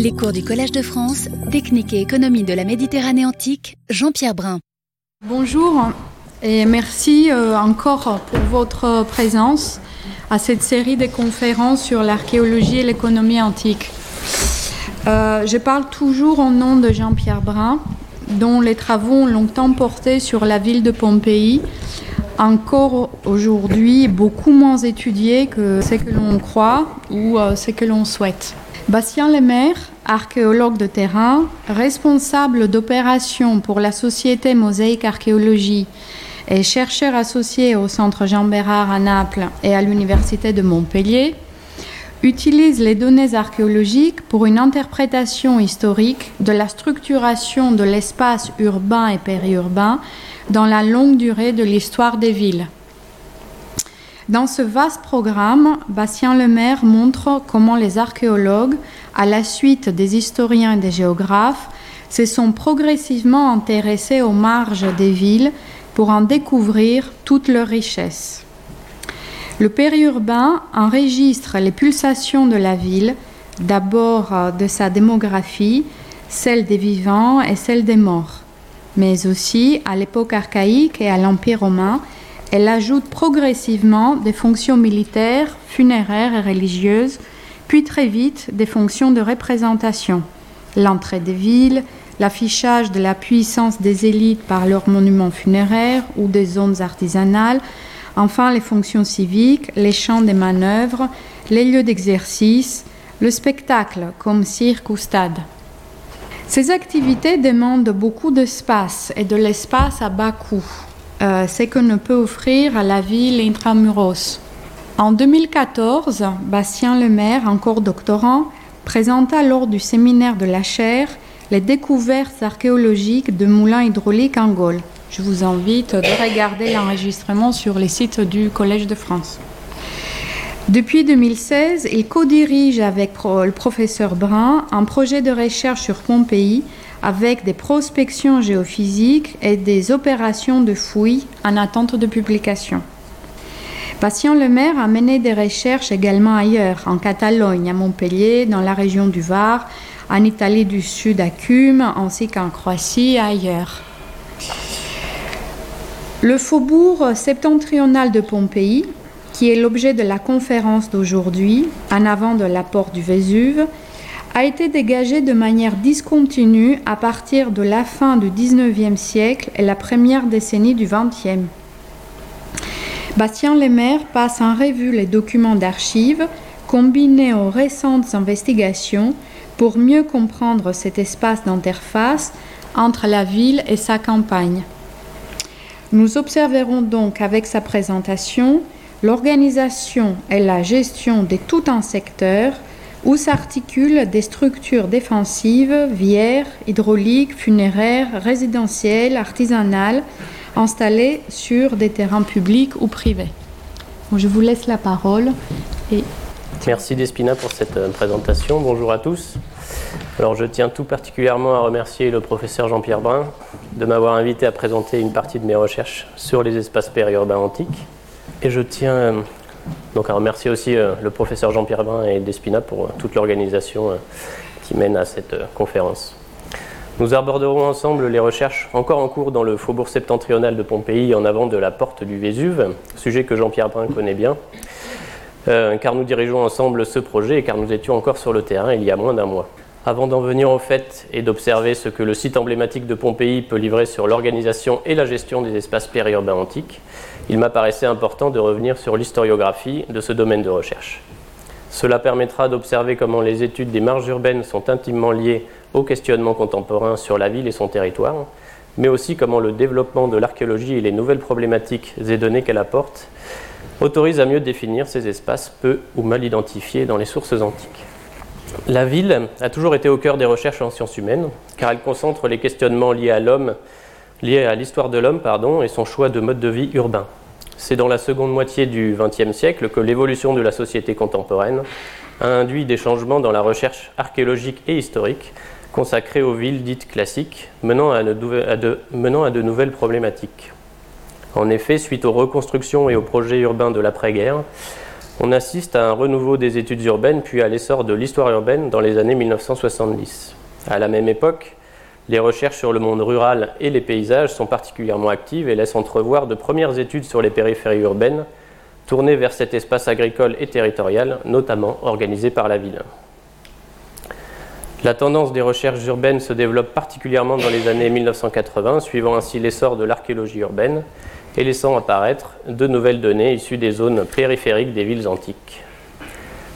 Les cours du Collège de France, Technique et économie de la Méditerranée antique, Jean-Pierre Brun. Bonjour et merci euh, encore pour votre présence à cette série de conférences sur l'archéologie et l'économie antique. Euh, je parle toujours au nom de Jean-Pierre Brun, dont les travaux ont longtemps porté sur la ville de Pompéi, encore aujourd'hui beaucoup moins étudiée que ce que l'on croit ou euh, ce que l'on souhaite. Bastien Lemaire, archéologue de terrain, responsable d'opérations pour la société Mosaïque Archéologie et chercheur associé au Centre Jean Bérard à Naples et à l'Université de Montpellier, utilise les données archéologiques pour une interprétation historique de la structuration de l'espace urbain et périurbain dans la longue durée de l'histoire des villes. Dans ce vaste programme, Bastien Lemaire montre comment les archéologues, à la suite des historiens et des géographes, se sont progressivement intéressés aux marges des villes pour en découvrir toute leur richesse. Le périurbain enregistre les pulsations de la ville, d'abord de sa démographie, celle des vivants et celle des morts, mais aussi à l'époque archaïque et à l'Empire romain, elle ajoute progressivement des fonctions militaires, funéraires et religieuses, puis très vite des fonctions de représentation. L'entrée des villes, l'affichage de la puissance des élites par leurs monuments funéraires ou des zones artisanales, enfin les fonctions civiques, les champs des manœuvres, les lieux d'exercice, le spectacle comme cirque ou stade. Ces activités demandent beaucoup d'espace et de l'espace à bas coût. Euh, ce que ne peut offrir la ville intramuros. En 2014, Bastien Lemaire, encore doctorant, présenta lors du séminaire de la chaire les découvertes archéologiques de moulins hydrauliques en Gaule. Je vous invite de regarder l'enregistrement sur les sites du Collège de France. Depuis 2016, il co-dirige avec le professeur Brun un projet de recherche sur Pompéi avec des prospections géophysiques et des opérations de fouilles en attente de publication. Patient Lemaire a mené des recherches également ailleurs, en Catalogne, à Montpellier, dans la région du Var, en Italie du Sud à Cume, ainsi qu'en Croatie et ailleurs. Le faubourg septentrional de Pompéi, qui est l'objet de la conférence d'aujourd'hui, en avant de la porte du Vésuve, a été dégagé de manière discontinue à partir de la fin du XIXe siècle et la première décennie du XXe. Bastien Lemaire passe en revue les documents d'archives combinés aux récentes investigations pour mieux comprendre cet espace d'interface entre la ville et sa campagne. Nous observerons donc avec sa présentation l'organisation et la gestion de tout un secteur où s'articulent des structures défensives, vières, hydrauliques, funéraires, résidentielles, artisanales, installées sur des terrains publics ou privés. je vous laisse la parole. Et... Merci Despina pour cette euh, présentation. Bonjour à tous. Alors je tiens tout particulièrement à remercier le professeur Jean-Pierre Brun de m'avoir invité à présenter une partie de mes recherches sur les espaces périurbains antiques. Et je tiens euh, donc à remercier aussi euh, le professeur Jean-Pierre Brun et Despina pour euh, toute l'organisation qui mène à cette conférence. Nous aborderons ensemble les recherches encore en cours dans le faubourg septentrional de Pompéi en avant de la porte du Vésuve, sujet que Jean-Pierre Brun connaît bien, car nous dirigeons ensemble ce projet et car nous étions encore sur le terrain il y a moins d'un mois. Avant d'en venir au fait et d'observer ce que le site emblématique de Pompéi peut livrer sur l'organisation et la gestion des espaces périurbains antiques, il m'apparaissait important de revenir sur l'historiographie de ce domaine de recherche. Cela permettra d'observer comment les études des marges urbaines sont intimement liées au questionnement contemporain sur la ville et son territoire, mais aussi comment le développement de l'archéologie et les nouvelles problématiques et données qu'elle apporte autorisent à mieux définir ces espaces peu ou mal identifiés dans les sources antiques. La ville a toujours été au cœur des recherches en sciences humaines, car elle concentre les questionnements liés à l'histoire de l'homme, et son choix de mode de vie urbain. C'est dans la seconde moitié du XXe siècle que l'évolution de la société contemporaine a induit des changements dans la recherche archéologique et historique consacrée aux villes dites classiques, menant à, de, nouvelles problématiques. En effet, suite aux reconstructions et aux projets urbains de l'après-guerre, On assiste à un renouveau des études urbaines puis à l'essor de l'histoire urbaine dans les années 1970. À la même époque, les recherches sur le monde rural et les paysages sont particulièrement actives et laissent entrevoir de premières études sur les périphéries urbaines tournées vers cet espace agricole et territorial, notamment organisé par la ville. La tendance des recherches urbaines se développe particulièrement dans les années 1980, suivant ainsi l'essor de l'archéologie urbaine et laissant apparaître de nouvelles données issues des zones périphériques des villes antiques.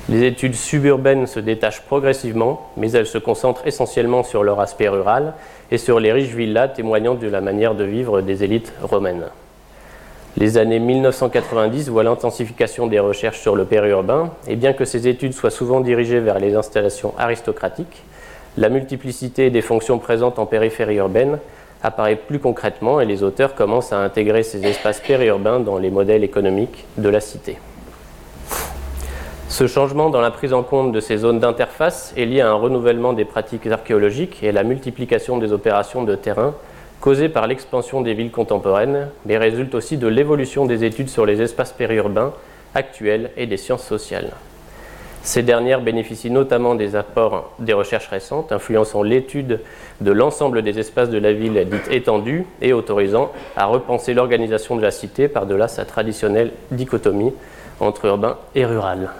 Les études suburbaines se détachent progressivement, mais elles se concentrent essentiellement sur leur aspect rural et sur les riches villas témoignant de la manière de vivre des élites romaines. Les années 1990 voient l'intensification des recherches sur le périurbain, et bien que ces études soient souvent dirigées vers les installations aristocratiques, la multiplicité des fonctions présentes en périphérie urbaine apparaît plus concrètement et les auteurs commencent à intégrer ces espaces périurbains dans les modèles économiques de la cité. Ce changement dans la prise en compte de ces zones d'interface est lié à un renouvellement des pratiques archéologiques et à la multiplication des opérations de terrain causées par l'expansion des villes contemporaines, mais résulte aussi de l'évolution des études sur les espaces périurbains actuels et des sciences sociales. Ces dernières bénéficient notamment des apports des recherches récentes, influençant l'étude de l'ensemble des espaces de la ville dite étendue et autorisant à repenser l'organisation de la cité par-delà sa traditionnelle dichotomie entre urbain et rural.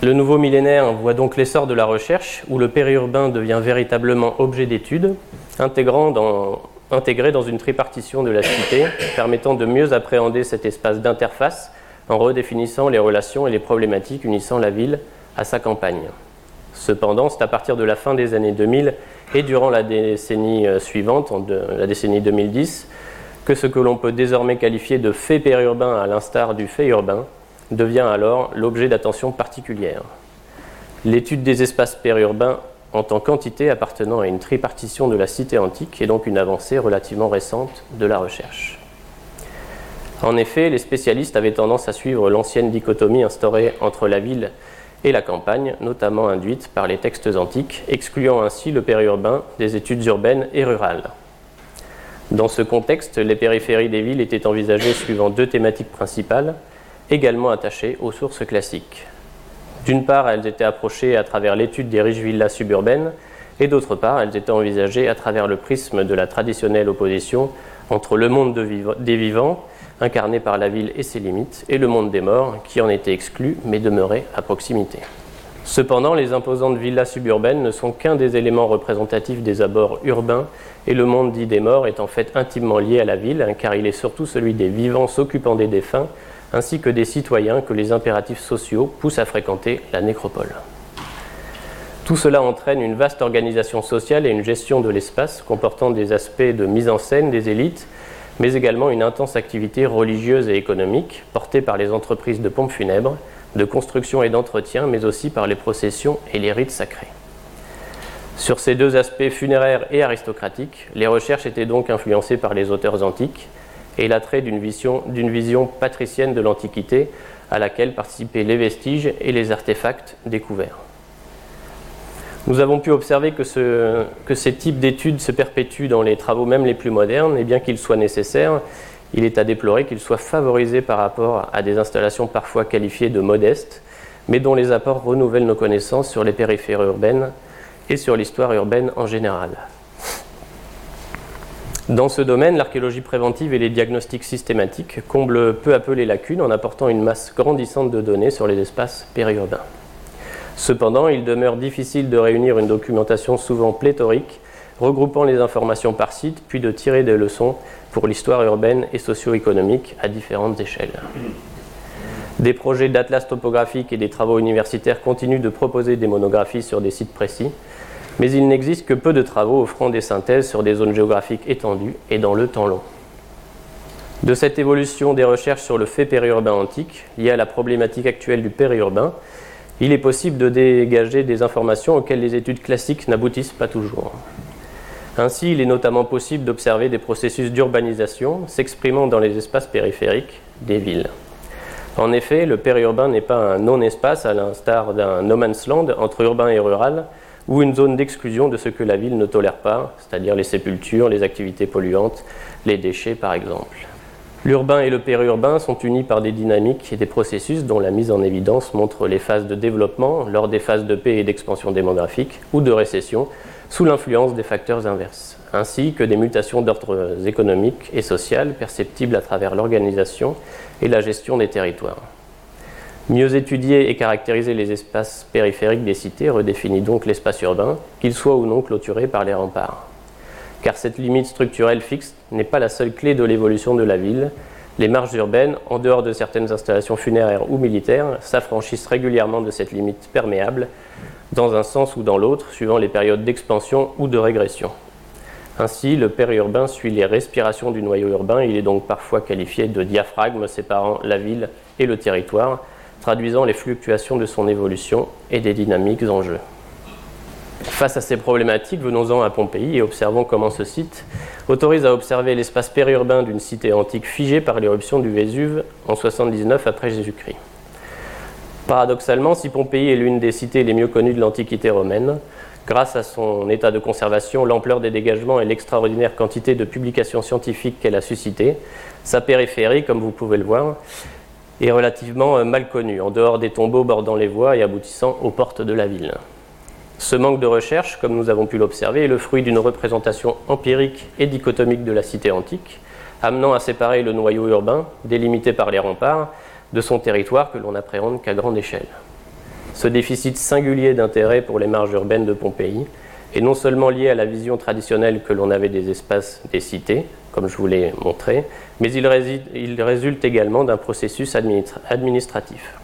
Le nouveau millénaire voit donc l'essor de la recherche, où le périurbain devient véritablement objet d'étude, intégré dans une tripartition de la cité, permettant de mieux appréhender cet espace d'interface en redéfinissant les relations et les problématiques unissant la ville à sa campagne. Cependant, c'est à partir de la fin des années 2000 et durant la décennie euh, suivante, la décennie 2010, que ce que l'on peut désormais qualifier de fait périurbain à l'instar du fait urbain devient alors l'objet d'attention particulière. L'étude des espaces périurbains en tant qu'entité appartenant à une tripartition de la cité antique est donc une avancée relativement récente de la recherche. En effet, les spécialistes avaient tendance à suivre l'ancienne dichotomie instaurée entre la ville et la campagne, notamment induite par les textes antiques, excluant ainsi le périurbain des études urbaines et rurales. Dans ce contexte, les périphéries des villes étaient envisagées suivant deux thématiques principales, également attachées aux sources classiques. D'une part, elles étaient approchées à travers l'étude des riches villas suburbaines, et d'autre part, elles étaient envisagées à travers le prisme de la traditionnelle opposition entre le monde des vivants, incarné par la ville et ses limites, et le monde des morts, qui en était exclu mais demeurait à proximité. Cependant, les imposantes villas suburbaines ne sont qu'un des éléments représentatifs des abords urbains, et le monde dit des morts est en fait intimement lié à la ville, car il est surtout celui des vivants s'occupant des défunts, ainsi que des citoyens que les impératifs sociaux poussent à fréquenter la nécropole. Tout cela entraîne une vaste organisation sociale et une gestion de l'espace comportant des aspects de mise en scène des élites, mais également une intense activité religieuse et économique portée par les entreprises de pompes funèbres, de construction et d'entretien, mais aussi par les processions et les rites sacrés. Sur ces deux aspects funéraires et aristocratiques, les recherches étaient donc influencées par les auteurs antiques, et l'attrait d'une vision, patricienne de l'Antiquité à laquelle participaient les vestiges et les artefacts découverts. Nous avons pu observer que, que ces types d'études se perpétuent dans les travaux même les plus modernes, et bien qu'ils soient nécessaires, il est à déplorer qu'ils soient favorisés par rapport à des installations parfois qualifiées de modestes, mais dont les apports renouvellent nos connaissances sur les périphéries urbaines et sur l'histoire urbaine en général. Dans ce domaine, l'archéologie préventive et les diagnostics systématiques comblent peu à peu les lacunes en apportant une masse grandissante de données sur les espaces périurbains. Cependant, il demeure difficile de réunir une documentation souvent pléthorique, regroupant les informations par site, puis de tirer des leçons pour l'histoire urbaine et socio-économique à différentes échelles. Des projets d'atlas topographique et des travaux universitaires continuent de proposer des monographies sur des sites précis, mais il n'existe que peu de travaux offrant des synthèses sur des zones géographiques étendues et dans le temps long. De cette évolution des recherches sur le fait périurbain antique, liée à la problématique actuelle du périurbain, il est possible de dégager des informations auxquelles les études classiques n'aboutissent pas toujours. Ainsi, il est notamment possible d'observer des processus d'urbanisation s'exprimant dans les espaces périphériques des villes. En effet, le périurbain n'est pas un non-espace à l'instar d'un no man's land entre urbain et rural, ou une zone d'exclusion de ce que la ville ne tolère pas, c'est-à-dire les sépultures, les activités polluantes, les déchets par exemple. L'urbain et le périurbain sont unis par des dynamiques et des processus dont la mise en évidence montre les phases de développement lors des phases de paix et d'expansion démographique ou de récession sous l'influence des facteurs inverses, ainsi que des mutations d'ordre économique et social perceptibles à travers l'organisation et la gestion des territoires. Mieux étudier et caractériser les espaces périphériques des cités redéfinit donc l'espace urbain, qu'il soit ou non clôturé par les remparts car cette limite structurelle fixe n'est pas la seule clé de l'évolution de la ville. Les marges urbaines, en dehors de certaines installations funéraires ou militaires, s'affranchissent régulièrement de cette limite perméable, dans un sens ou dans l'autre, suivant les périodes d'expansion ou de régression. Ainsi, le périurbain suit les respirations du noyau urbain, il est donc parfois qualifié de diaphragme séparant la ville et le territoire, traduisant les fluctuations de son évolution et des dynamiques en jeu. Face à ces problématiques, venons-en à Pompéi et observons comment ce site autorise à observer l'espace périurbain d'une cité antique figée par l'éruption du Vésuve en 79 après Jésus-Christ. Paradoxalement, si Pompéi est l'une des cités les mieux connues de l'Antiquité romaine, grâce à son état de conservation, l'ampleur des dégagements et l'extraordinaire quantité de publications scientifiques qu'elle a suscitées, sa périphérie, comme vous pouvez le voir, est relativement mal connue, en dehors des tombeaux bordant les voies et aboutissant aux portes de la ville. Ce manque de recherche, comme nous avons pu l'observer, est le fruit d'une représentation empirique et dichotomique de la cité antique, amenant à séparer le noyau urbain, délimité par les remparts, de son territoire que l'on appréhende qu'à grande échelle. Ce déficit singulier d'intérêt pour les marges urbaines de Pompéi est non seulement lié à la vision traditionnelle que l'on avait des espaces des cités, comme je vous l'ai montré, mais il, résulte également d'un processus administratif.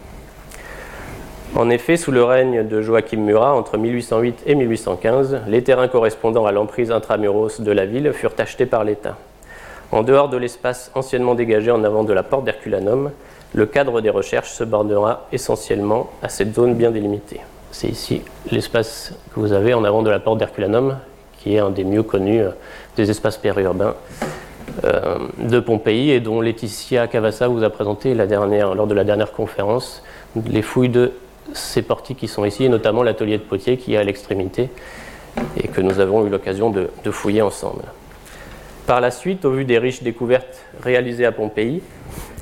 En effet, sous le règne de Joachim Murat, entre 1808 et 1815, les terrains correspondant à l'emprise intramuros de la ville furent achetés par l'État. En dehors de l'espace anciennement dégagé en avant de la porte d'Herculanum, le cadre des recherches se bordera essentiellement à cette zone bien délimitée. C'est ici l'espace que vous avez en avant de la porte d'Herculanum, qui est un des mieux connus euh, des espaces périurbains euh, de Pompéi et dont Laetitia Cavassa vous a présenté lors de la dernière conférence les fouilles de ces portiques qui sont ici, et notamment l'atelier de potier qui est à l'extrémité et que nous avons eu l'occasion de, fouiller ensemble. Par la suite, au vu des riches découvertes réalisées à Pompéi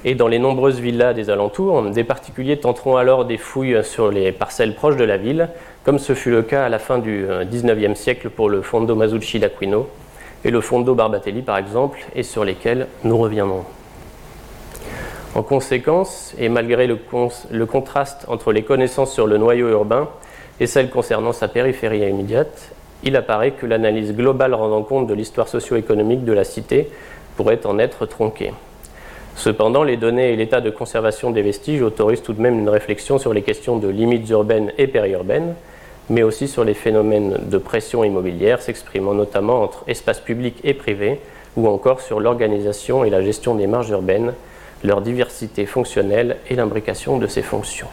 et dans les nombreuses villas des alentours, des particuliers tenteront alors des fouilles sur les parcelles proches de la ville, comme ce fut le cas à la fin du XIXe euh, siècle pour le Fondo Masucci d'Aquino et le Fondo Barbatelli par exemple, et sur lesquels nous reviendrons. En conséquence, et malgré le, contraste entre les connaissances sur le noyau urbain et celles concernant sa périphérie immédiate, il apparaît que l'analyse globale rendant compte de l'histoire socio-économique de la cité pourrait en être tronquée. Cependant, les données et l'état de conservation des vestiges autorisent tout de même une réflexion sur les questions de limites urbaines et périurbaines, mais aussi sur les phénomènes de pression immobilière s'exprimant notamment entre espaces publics et privés, ou encore sur l'organisation et la gestion des marges urbaines, leur diversité fonctionnelle et l'imbrication de ces fonctions.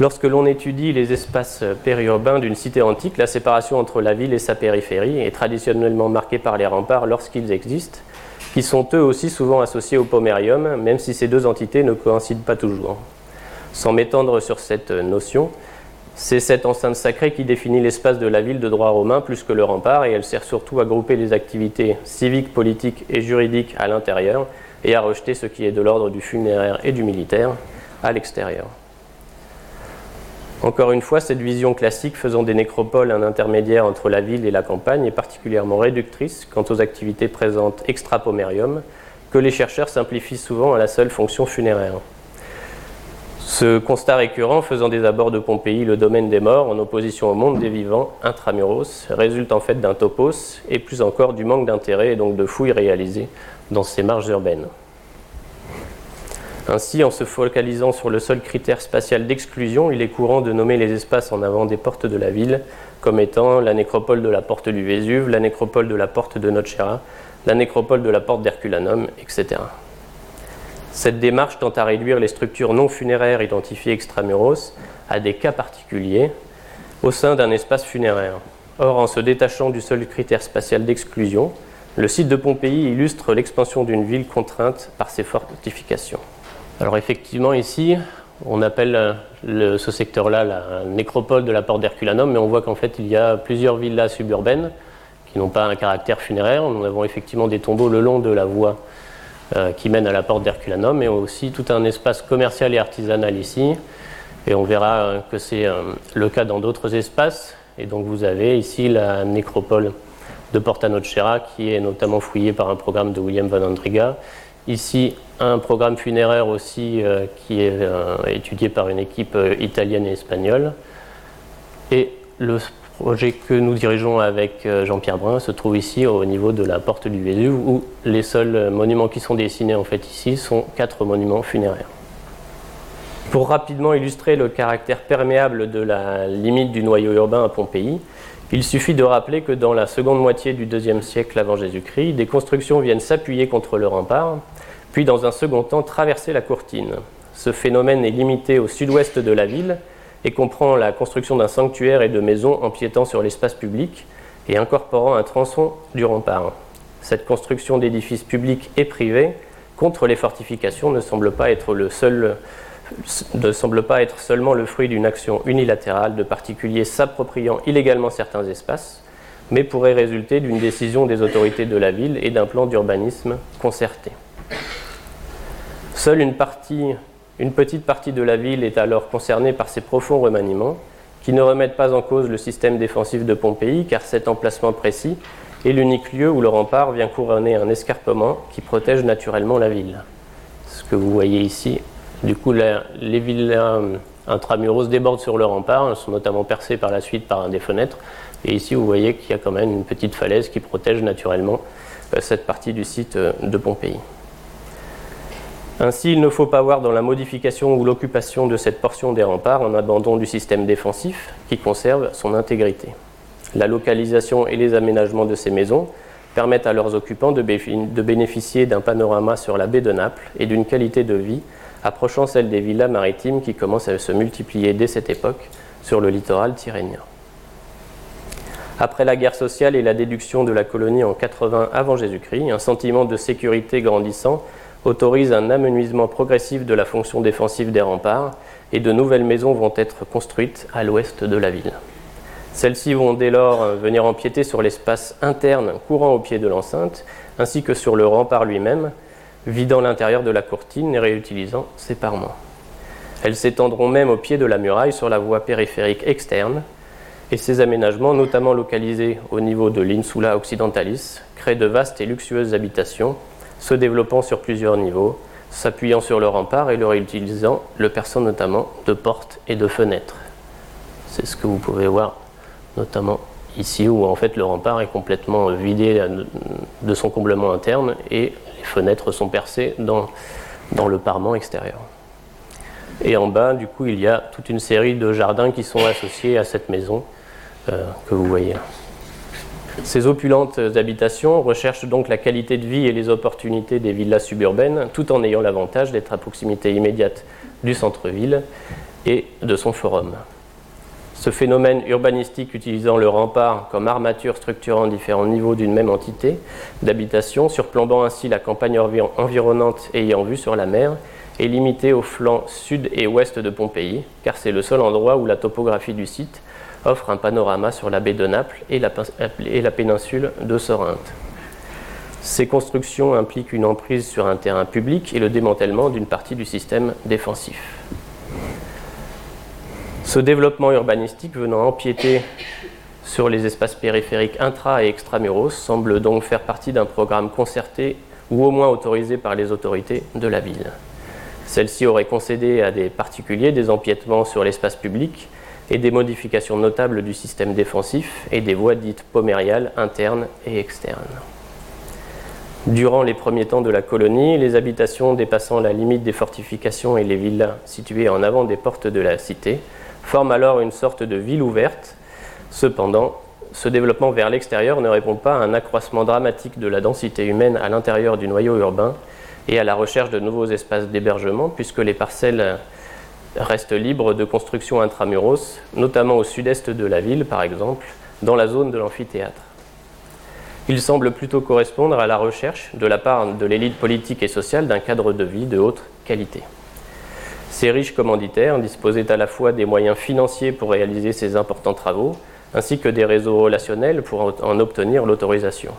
Lorsque l'on étudie les espaces périurbains d'une cité antique, la séparation entre la ville et sa périphérie est traditionnellement marquée par les remparts lorsqu'ils existent, qui sont eux aussi souvent associés au pomérium, même si ces deux entités ne coïncident pas toujours. Sans m'étendre sur cette notion, c'est cette enceinte sacrée qui définit l'espace de la ville de droit romain plus que le rempart, et elle sert surtout à grouper les activités civiques, politiques et juridiques à l'intérieur, et à rejeter ce qui est de l'ordre du funéraire et du militaire à l'extérieur. Encore une fois, cette vision classique faisant des nécropoles un intermédiaire entre la ville et la campagne est particulièrement réductrice quant aux activités présentes extra-pomérium, que les chercheurs simplifient souvent à la seule fonction funéraire. Ce constat récurrent faisant des abords de Pompéi le domaine des morts en opposition au monde des vivants intramuros résulte en fait d'un topos et plus encore du manque d'intérêt et donc de fouilles réalisées dans ces marges urbaines. Ainsi, en se focalisant sur le seul critère spatial d'exclusion, il est courant de nommer les espaces en avant des portes de la ville comme étant la nécropole de la porte du Vésuve, la nécropole de la porte de Nocera, la nécropole de la porte d'Herculanum, etc. Cette démarche tend à réduire les structures non funéraires identifiées extramuros à des cas particuliers au sein d'un espace funéraire. Or, en se détachant du seul critère spatial d'exclusion, le site de Pompéi illustre l'expansion d'une ville contrainte par ses fortifications. Alors effectivement ici, on appelle euh, ce secteur-là la nécropole de la porte d'Herculanum, mais on voit qu'en fait il y a plusieurs villas suburbaines qui n'ont pas un caractère funéraire. Nous avons effectivement des tombeaux le long de la voie qui mène à la porte d'Herculanum, et aussi tout un espace commercial et artisanal ici. Et on verra que c'est le cas dans d'autres espaces. Et donc vous avez ici la nécropole de Porta Nocera, qui est notamment fouillée par un programme de William Van Andriga. Ici, un programme funéraire aussi euh, qui est euh, étudié par une équipe euh, italienne et espagnole. Et le projet que nous dirigeons avec Jean-Pierre Brun se trouve ici au niveau de la porte du Vésuve, où les seuls monuments qui sont dessinés en fait ici sont quatre monuments funéraires. Pour rapidement illustrer le caractère perméable de la limite du noyau urbain à Pompéi, il suffit de rappeler que dans la seconde moitié du IIe siècle avant Jésus-Christ, des constructions viennent s'appuyer contre le rempart, puis dans un second temps traverser la courtine. Ce phénomène est limité au sud-ouest de la ville et comprend la construction d'un sanctuaire et de maisons empiétant sur l'espace public et incorporant un tronçon du rempart. Cette construction d'édifices publics et privés contre les fortifications ne semble pas être le seul ne semble pas être seulement le fruit d'une action unilatérale de particuliers s'appropriant illégalement certains espaces, mais pourrait résulter d'une décision des autorités de la ville et d'un plan d'urbanisme concerté. Seule une, partie, une petite partie de la ville est alors concernée par ces profonds remaniements, qui ne remettent pas en cause le système défensif de Pompéi, car cet emplacement précis est l'unique lieu où le rempart vient couronner un escarpement qui protège naturellement la ville. Ce que vous voyez ici du coup, les villas intramuros débordent sur le rempart, elles sont notamment percées par la suite par des fenêtres. Et ici, vous voyez qu'il y a quand même une petite falaise qui protège naturellement euh, cette partie du site euh, de Pompéi. Ainsi, il ne faut pas voir dans la modification ou l'occupation de cette portion des remparts un abandon du système défensif qui conserve son intégrité. La localisation et les aménagements de ces maisons permettent à leurs occupants de bénéficier d'un panorama sur la baie de Naples et d'une qualité de vie approchant celle des villas maritimes qui commencent à se multiplier dès cette époque sur le littoral tyrrhénien. Après la guerre sociale et la déduction de la colonie en 80 avant Jésus-Christ, un sentiment de sécurité grandissant autorise un amenuisement progressif de la fonction défensive des remparts et de nouvelles maisons vont être construites à l'ouest de la ville. Celles-ci vont dès lors venir empiéter sur l'espace interne courant au pied de l'enceinte, ainsi que sur le rempart lui-même, vidant l'intérieur de la courtine et réutilisant ses parements. Elles s'étendront même au pied de la muraille sur la voie périphérique externe, et ces aménagements, notamment localisés au niveau de l'Insula Occidentalis, créent de vastes et luxueuses habitations, se développant sur plusieurs niveaux, s'appuyant sur le rempart et le réutilisant, le perçant notamment de portes et de fenêtres. C'est ce que vous pouvez voir notamment ici, où en fait le rempart est complètement vidé de son comblement interne et fenêtres sont percées dans, dans le parement extérieur. Et en bas, du coup, il y a toute une série de jardins qui sont associés à cette maison euh, que vous voyez. Ces opulentes habitations recherchent donc la qualité de vie et les opportunités des villas suburbaines, tout en ayant l'avantage d'être à proximité immédiate du centre-ville et de son forum. Ce phénomène urbanistique utilisant le rempart comme armature structurant différents niveaux d'une même entité d'habitation, surplombant ainsi la campagne environnante ayant vue sur la mer, est limité au flanc sud et ouest de Pompéi, car c'est le seul endroit où la topographie du site offre un panorama sur la baie de Naples et la, et la péninsule de Sorinthe. Ces constructions impliquent une emprise sur un terrain public et le démantèlement d'une partie du système défensif. Ce développement urbanistique venant empiéter sur les espaces périphériques intra et extramuros semble donc faire partie d'un programme concerté ou au moins autorisé par les autorités de la ville. Celle-ci aurait concédé à des particuliers des empiètements sur l'espace public et des modifications notables du système défensif et des voies dites pomériales internes et externes. Durant les premiers temps de la colonie, les habitations dépassant la limite des fortifications et les villas situées en avant des portes de la cité forme alors une sorte de ville ouverte. Cependant, ce développement vers l'extérieur ne répond pas à un accroissement dramatique de la densité humaine à l'intérieur du noyau urbain et à la recherche de nouveaux espaces d'hébergement, puisque les parcelles restent libres de construction intramuros, notamment au sud-est de la ville, par exemple, dans la zone de l'amphithéâtre. Il semble plutôt correspondre à la recherche de la part de l'élite politique et sociale d'un cadre de vie de haute qualité. Ces riches commanditaires disposaient à la fois des moyens financiers pour réaliser ces importants travaux, ainsi que des réseaux relationnels pour en obtenir l'autorisation.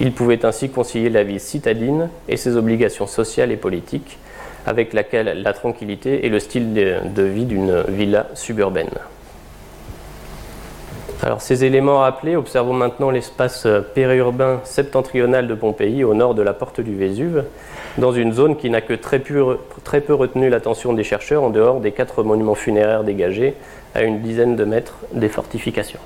Il pouvait ainsi concilier la vie citadine et ses obligations sociales et politiques, avec laquelle la tranquillité et le style de, vie d'une villa suburbaine. Alors, ces éléments rappelés, observons maintenant l'espace périurbain septentrional de Pompéi, au nord de la porte du Vésuve, dans une zone qui n'a que très peu, très peu retenu l'attention des chercheurs en dehors des quatre monuments funéraires dégagés à une dizaine de mètres des fortifications.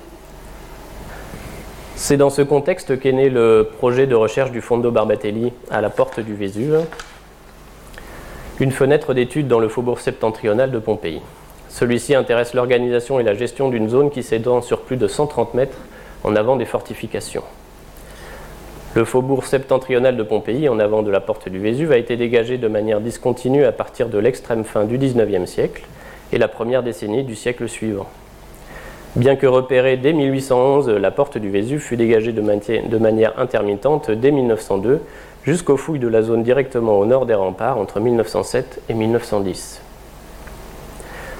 C'est dans ce contexte qu'est né le projet de recherche du Fondo Barbatelli à la porte du Vésuve, une fenêtre d'étude dans le faubourg septentrional de Pompéi. Celui-ci intéresse l'organisation et la gestion d'une zone qui s'étend sur plus de 130 mètres en avant des fortifications. Le faubourg septentrional de Pompéi, en avant de la porte du Vésuve, a été dégagé de manière discontinue à partir de l'extrême fin du XIXe siècle et la première décennie du siècle suivant. Bien que repérée dès 1811, la porte du Vésuve fut dégagée de, manière intermittente dès 1902 jusqu'aux fouilles de la zone directement au nord des remparts entre 1907 et 1910.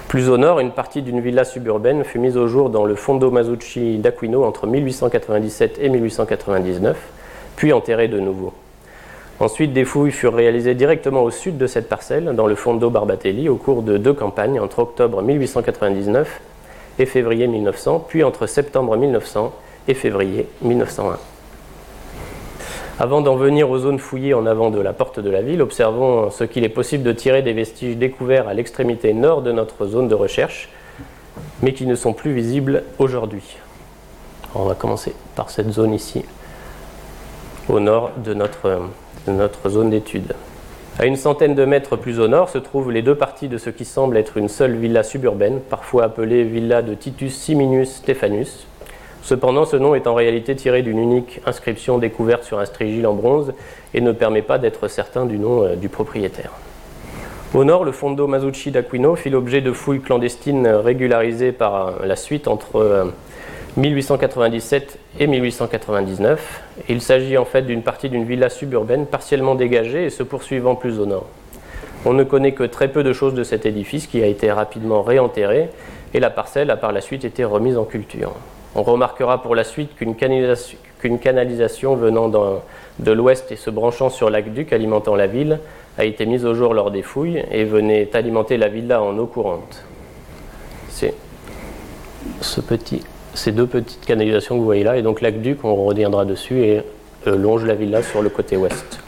Plus au nord, une partie d'une villa suburbaine fut mise au jour dans le Fondo Masucci d'Aquino entre 1897 et 1899 puis enterré de nouveau. Ensuite, des fouilles furent réalisées directement au sud de cette parcelle, dans le Fondo Barbatelli, au cours de deux campagnes, entre octobre 1899 et février 1900, puis entre septembre 1900 et février 1901. Avant d'en venir aux zones fouillées en avant de la porte de la ville, observons ce qu'il est possible de tirer des vestiges découverts à l'extrémité nord de notre zone de recherche, mais qui ne sont plus visibles aujourd'hui. On va commencer par cette zone ici, au nord de notre, notre zone d'étude. À une centaine de mètres plus au nord se trouvent les deux parties de ce qui semble être une seule villa suburbaine, parfois appelée villa de Titus Siminus Stephanus. Cependant, ce nom est en réalité tiré d'une unique inscription découverte sur un strigile en bronze et ne permet pas d'être certain du nom euh, du propriétaire. Au nord, le Fondo Masucci d'Aquino fit l'objet de fouilles clandestines régularisées par euh, la suite entre euh, 1897 et 1899. Il s'agit en fait d'une partie d'une villa suburbaine partiellement dégagée et se poursuivant plus au nord. On ne connaît que très peu de choses de cet édifice qui a été rapidement réenterré et la parcelle a par la suite été remise en culture. On remarquera pour la suite qu'une canalisation, venant de l'ouest et se branchant sur l'aqueduc alimentant la ville a été mise au jour lors des fouilles et venait alimenter la villa en eau courante. C'est ces deux petites canalisations que vous voyez là, et donc l'aqueduc, on reviendra dessus, et euh, longe la villa sur le côté ouest.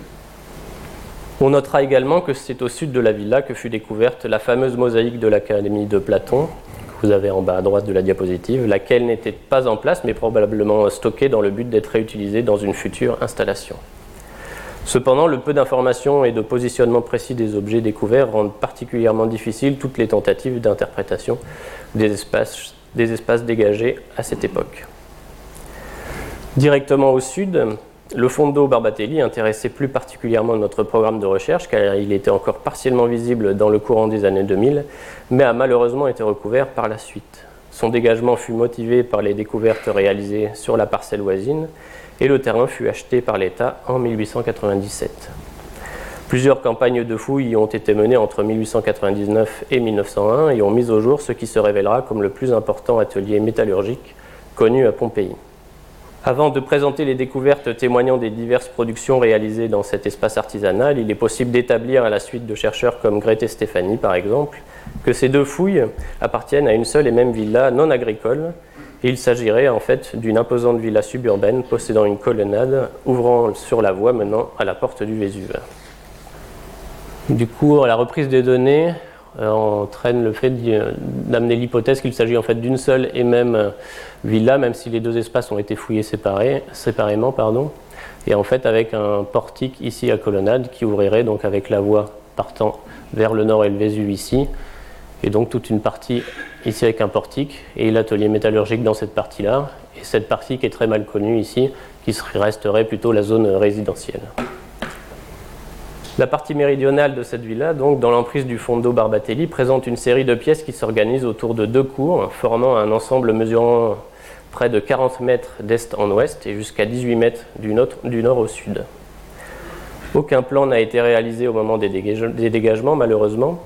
On notera également que c'est au sud de la villa que fut découverte la fameuse mosaïque de l'Académie de Platon, vous avez en bas à droite de la diapositive, laquelle n'était pas en place mais probablement stockée dans le but d'être réutilisée dans une future installation. Cependant, le peu d'informations et de positionnement précis des objets découverts rendent particulièrement difficiles toutes les tentatives d'interprétation des espaces dégagés à cette époque. Directement au sud, le Fondo Barbatelli intéressait plus particulièrement notre programme de recherche car il était encore partiellement visible dans le courant des années 2000, mais a malheureusement été recouvert par la suite. Son dégagement fut motivé par les découvertes réalisées sur la parcelle voisine et le terrain fut acheté par l'État en 1897. Plusieurs campagnes de fouilles ont été menées entre 1899 et 1901 et ont mis au jour ce qui se révélera comme le plus important atelier métallurgique connu à Pompéi. Avant de présenter les découvertes témoignant des diverses productions réalisées dans cet espace artisanal, il est possible d'établir à la suite de chercheurs comme Grete Stéphanie par exemple, que ces deux fouilles appartiennent à une seule et même villa non agricole, et il s'agirait en fait d'une imposante villa suburbaine possédant une colonnade ouvrant sur la voie menant à la porte du Vésuve. Du coup, la reprise des données entraîne le fait d'amener l'hypothèse qu'il s'agit en fait d'une seule et même euh, villa, même si les deux espaces ont été fouillés séparément, pardon, et en fait avec un portique ici à colonnade qui ouvrirait donc avec la voie partant vers le nord et le Vésuve ici, et donc toute une partie ici avec un portique et l'atelier métallurgique dans cette partie-là, et cette partie qui est très mal connue ici, qui resterait plutôt la zone résidentielle. La partie méridionale de cette villa, donc dans l'emprise du Fondo Barbatelli, présente une série de pièces qui s'organisent autour de deux cours, formant un ensemble mesurant près de 40 mètres d'est en ouest et jusqu'à 18 mètres du, nord au sud. Aucun plan n'a été réalisé au moment des, dégagements, malheureusement,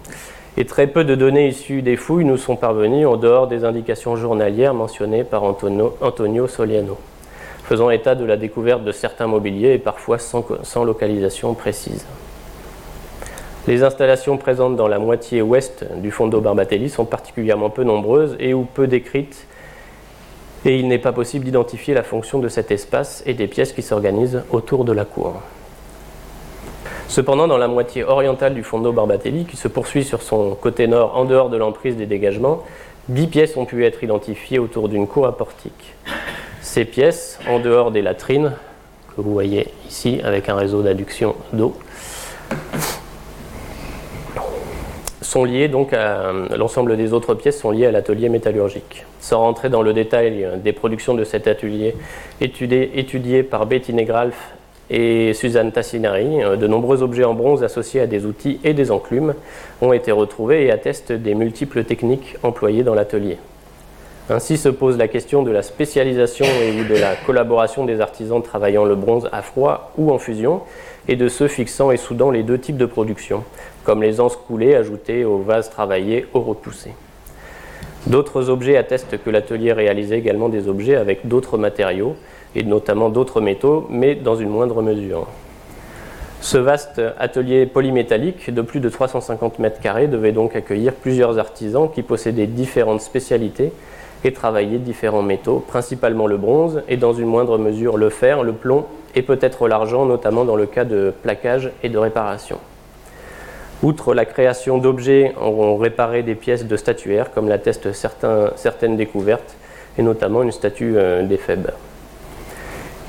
et très peu de données issues des fouilles nous sont parvenues en dehors des indications journalières mentionnées par Antonio Soliano. faisant état de la découverte de certains mobiliers et parfois sans, sans localisation précise. Les installations présentes dans la moitié ouest du Fondo Barbatelli sont particulièrement peu nombreuses et ou peu décrites et il n'est pas possible d'identifier la fonction de cet espace et des pièces qui s'organisent autour de la cour. Cependant, dans la moitié orientale du Fondo Barbatelli, qui se poursuit sur son côté nord en dehors de l'emprise des dégagements, dix pièces ont pu être identifiées autour d'une cour à portique. Ces pièces, en dehors des latrines, que vous voyez ici avec un réseau d'adduction d'eau, sont liées donc à l'ensemble des autres pièces sont liées à l'atelier métallurgique. Sans rentrer dans le détail des productions de cet atelier étudié, par Betty Negralf et Suzanne Tassinari, euh, de nombreux objets en bronze associés à des outils et des enclumes ont été retrouvés et attestent des multiples techniques employées dans l'atelier. Ainsi se pose la question de la spécialisation et de la collaboration des artisans travaillant le bronze à froid ou en fusion, et de ceux fixant et soudant les deux types de production, comme les anses coulées ajoutées aux vases travaillés au repoussé. D'autres objets attestent que l'atelier réalisait également des objets avec d'autres matériaux, et notamment d'autres métaux, mais dans une moindre mesure. Ce vaste atelier polymétallique de plus de 350 mètres carrés devait donc accueillir plusieurs artisans qui possédaient différentes spécialités et travaillaient différents métaux, principalement le bronze et dans une moindre mesure le fer, le plomb et peut-être l'argent, notamment dans le cas de plaquage et de réparation. Outre la création d'objets, on réparé des pièces de statuaires, comme l'attestent certaines découvertes, et notamment une statue euh, d'Éphèbe.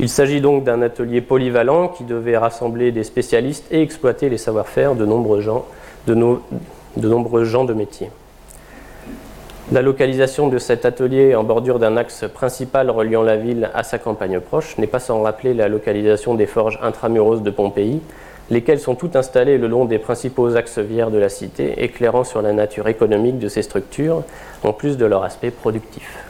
Il s'agit donc d'un atelier polyvalent qui devait rassembler des spécialistes et exploiter les savoir-faire de nombreux gens de, de nombreux gens de métier. La localisation de cet atelier en bordure d'un axe principal reliant la ville à sa campagne proche n'est pas sans rappeler la localisation des forges intramuros de Pompéi, lesquelles sont toutes installées le long des principaux axes viaires de la cité, éclairant sur la nature économique de ces structures, en plus de leur aspect productif.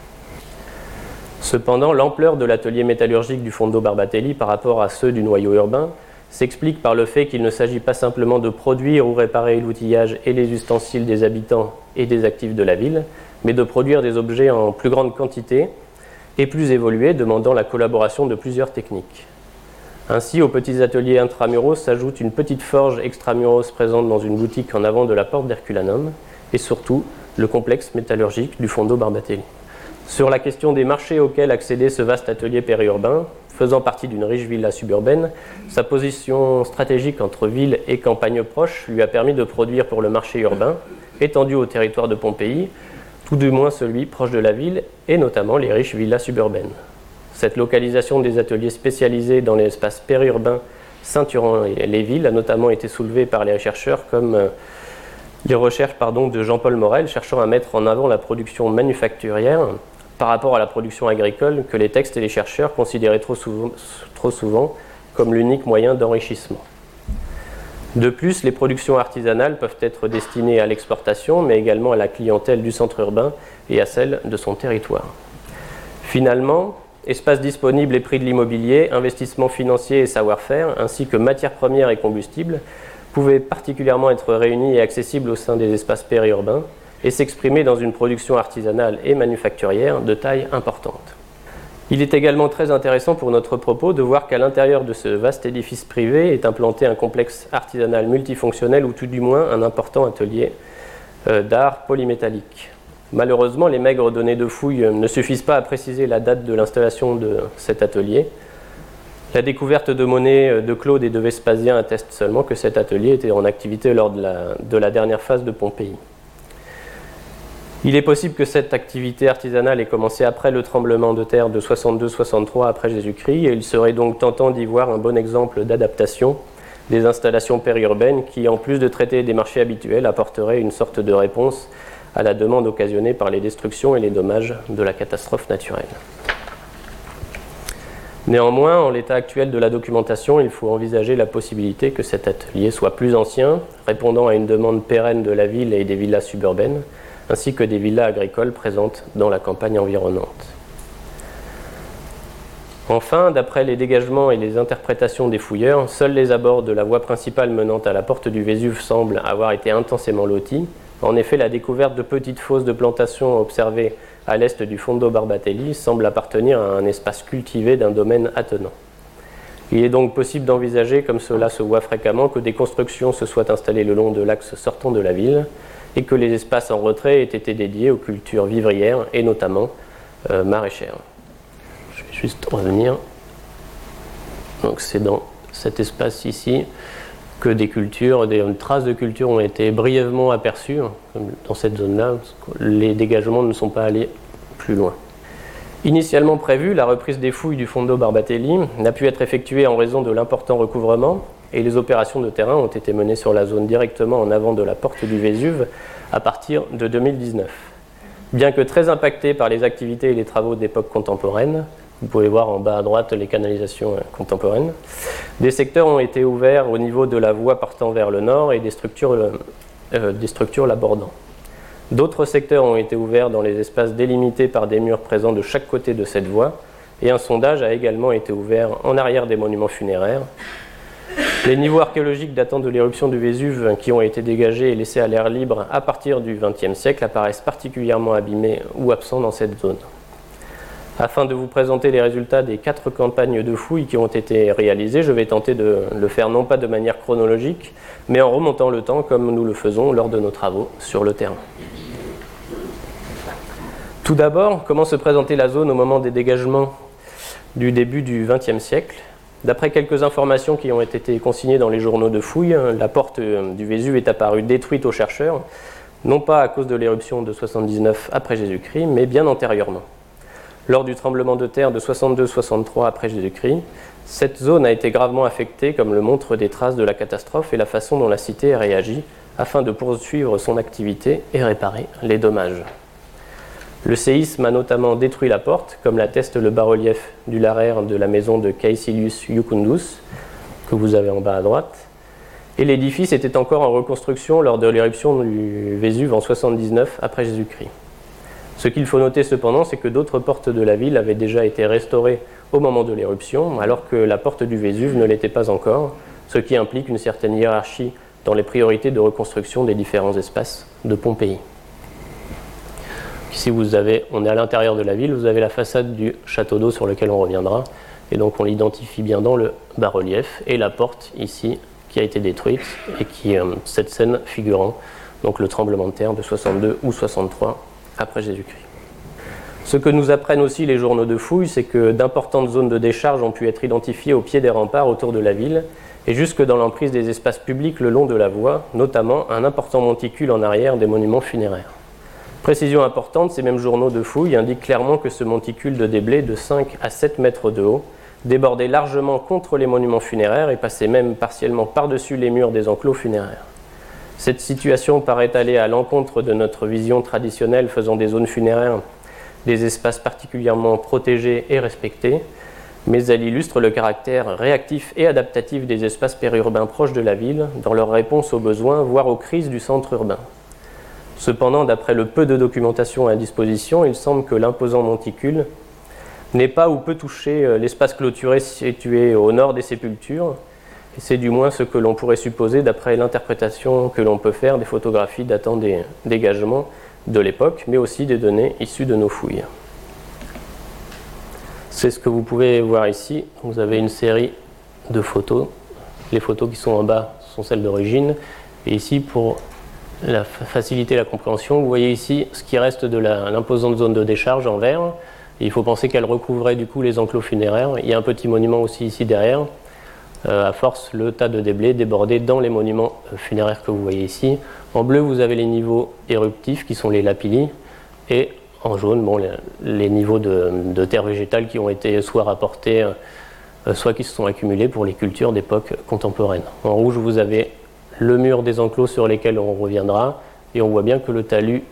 Cependant, l'ampleur de l'atelier métallurgique du Fondo Barbatelli par rapport à ceux du noyau urbain s'explique par le fait qu'il ne s'agit pas simplement de produire ou réparer l'outillage et les ustensiles des habitants et des actifs de la ville, mais de produire des objets en plus grande quantité et plus évolués, demandant la collaboration de plusieurs techniques. Ainsi, aux petits ateliers intramuros s'ajoute une petite forge extramuros présente dans une boutique en avant de la porte d'Herculanum, et surtout le complexe métallurgique du Fondo Barbatelli. Sur la question des marchés auxquels accédait ce vaste atelier périurbain, faisant partie d'une riche villa suburbaine, sa position stratégique entre ville et campagne proche lui a permis de produire pour le marché urbain, étendu au territoire de Pompéi, tout du moins celui proche de la ville, et notamment les riches villas suburbaines. Cette localisation des ateliers spécialisés dans l'espace périurbain ceinturant les villes a notamment été soulevée par les chercheurs comme euh, les recherches pardon, de Jean-Paul Morel cherchant à mettre en avant la production manufacturière par rapport à la production agricole que les textes et les chercheurs considéraient trop souvent, trop souvent comme l'unique moyen d'enrichissement. De plus, les productions artisanales peuvent être destinées à l'exportation, mais également à la clientèle du centre urbain et à celle de son territoire. Finalement, espace disponible et prix de l'immobilier, investissement financier et savoir-faire, ainsi que matières premières et combustibles, pouvaient particulièrement être réunis et accessibles au sein des espaces périurbains, et s'exprimer dans une production artisanale et manufacturière de taille importante. Il est également très intéressant pour notre propos de voir qu'à l'intérieur de ce vaste édifice privé est implanté un complexe artisanal multifonctionnel ou tout du moins un important atelier euh, d'art polymétallique. Malheureusement, les maigres données de fouilles ne suffisent pas à préciser la date de l'installation de cet atelier. La découverte de monnaies euh, de Claude et de Vespasien atteste seulement que cet atelier était en activité lors de la dernière phase de Pompéi. Il est possible que cette activité artisanale ait commencé après le tremblement de terre de 62-63 après Jésus-Christ, et il serait donc tentant d'y voir un bon exemple d'adaptation des installations périurbaines qui, en plus de traiter des marchés habituels, apporteraient une sorte de réponse à la demande occasionnée par les destructions et les dommages de la catastrophe naturelle. Néanmoins, en l'état actuel de la documentation, il faut envisager la possibilité que cet atelier soit plus ancien, répondant à une demande pérenne de la ville et des villas suburbaines, ainsi que des villas agricoles présentes dans la campagne environnante. Enfin, d'après les dégagements et les interprétations des fouilleurs, seuls les abords de la voie principale menant à la porte du Vésuve semblent avoir été intensément lotis. En effet, la découverte de petites fosses de plantation observées à l'est du Fondo Barbatelli, semble appartenir à un espace cultivé d'un domaine attenant. Il est donc possible d'envisager, comme cela se voit fréquemment, que des constructions se soient installées le long de l'axe sortant de la ville et que les espaces en retrait aient été dédiés aux cultures vivrières et notamment euh, maraîchères. Je vais juste revenir. Donc c'est dans cet espace ici que des cultures, des traces de culture ont été brièvement aperçues dans cette zone-là. Les dégagements ne sont pas allés plus loin. Initialement prévue, la reprise des fouilles du Fondo Barbatelli n'a pu être effectuée en raison de l'important recouvrement et les opérations de terrain ont été menées sur la zone directement en avant de la porte du Vésuve à partir de 2019. Bien que très impactée par les activités et les travaux d'époque contemporaine, vous pouvez voir en bas à droite les canalisations contemporaines, des secteurs ont été ouverts au niveau de la voie partant vers le nord et des structures, euh, des structures l'abordant. D'autres secteurs ont été ouverts dans les espaces délimités par des murs présents de chaque côté de cette voie, et un sondage a également été ouvert en arrière des monuments funéraires. Les niveaux archéologiques datant de l'éruption du Vésuve qui ont été dégagés et laissés à l'air libre à partir du XXe siècle apparaissent particulièrement abîmés ou absents dans cette zone. Afin de vous présenter les résultats des quatre campagnes de fouilles qui ont été réalisées, je vais tenter de le faire non pas de manière chronologique, mais en remontant le temps comme nous le faisons lors de nos travaux sur le terrain. Tout d'abord, comment se présentait la zone au moment des dégagements du début du XXe siècle? D'après quelques informations qui ont été consignées dans les journaux de fouilles, la porte du Vésuve est apparue détruite aux chercheurs, non pas à cause de l'éruption de 79 après Jésus-Christ, mais bien antérieurement. Lors du tremblement de terre de 62-63 après Jésus-Christ, cette zone a été gravement affectée, comme le montrent des traces de la catastrophe et la façon dont la cité a réagi, afin de poursuivre son activité et réparer les dommages. Le séisme a notamment détruit la porte, comme l'atteste le bas-relief du laraire de la maison de Caecilius Iucundus, que vous avez en bas à droite. Et l'édifice était encore en reconstruction lors de l'éruption du Vésuve en 79 après Jésus-Christ. Ce qu'il faut noter cependant, c'est que d'autres portes de la ville avaient déjà été restaurées au moment de l'éruption, alors que la porte du Vésuve ne l'était pas encore, ce qui implique une certaine hiérarchie dans les priorités de reconstruction des différents espaces de Pompéi. Ici, vous avez, on est à l'intérieur de la ville, vous avez la façade du château d'eau sur lequel on reviendra. Et donc, on l'identifie bien dans le bas-relief. Et la porte, ici, qui a été détruite, et qui, euh, cette scène figurant donc le tremblement de terre de 62 ou 63 après Jésus-Christ. Ce que nous apprennent aussi les journaux de fouilles, c'est que d'importantes zones de décharge ont pu être identifiées au pied des remparts autour de la ville et jusque dans l'emprise des espaces publics le long de la voie, notamment un important monticule en arrière des monuments funéraires. Précision importante, ces mêmes journaux de fouilles indiquent clairement que ce monticule de déblai de 5 à 7 mètres de haut débordait largement contre les monuments funéraires et passait même partiellement par-dessus les murs des enclos funéraires. Cette situation paraît aller à l'encontre de notre vision traditionnelle faisant des zones funéraires des espaces particulièrement protégés et respectés, mais elle illustre le caractère réactif et adaptatif des espaces périurbains proches de la ville dans leur réponse aux besoins, voire aux crises du centre urbain. Cependant, d'après le peu de documentation à disposition, il semble que l'imposant monticule n'est pas ou peut toucher euh, l'espace clôturé situé au nord des sépultures. C'est du moins ce que l'on pourrait supposer d'après l'interprétation que l'on peut faire des photographies datant des dégagements de l'époque, mais aussi des données issues de nos fouilles. C'est ce que vous pouvez voir ici. Vous avez une série de photos. Les photos qui sont en bas sont celles d'origine. Et ici, pour la faciliter la compréhension. Vous voyez ici ce qui reste de l'imposante zone de décharge en vert. il faut penser qu'elle recouvrait du coup les enclos funéraires. Il y a un petit monument aussi ici derrière. Euh, à force, le tas de déblais débordait dans les monuments euh, funéraires que vous voyez ici. En bleu, vous avez les niveaux éruptifs qui sont les lapillis. Et en jaune, bon, les, niveaux de, terre végétale qui ont été soit rapportés, euh, soit qui se sont accumulés pour les cultures d'époque contemporaine. En rouge, vous avez le mur des enclos sur lesquels on reviendra, et on voit bien que le talus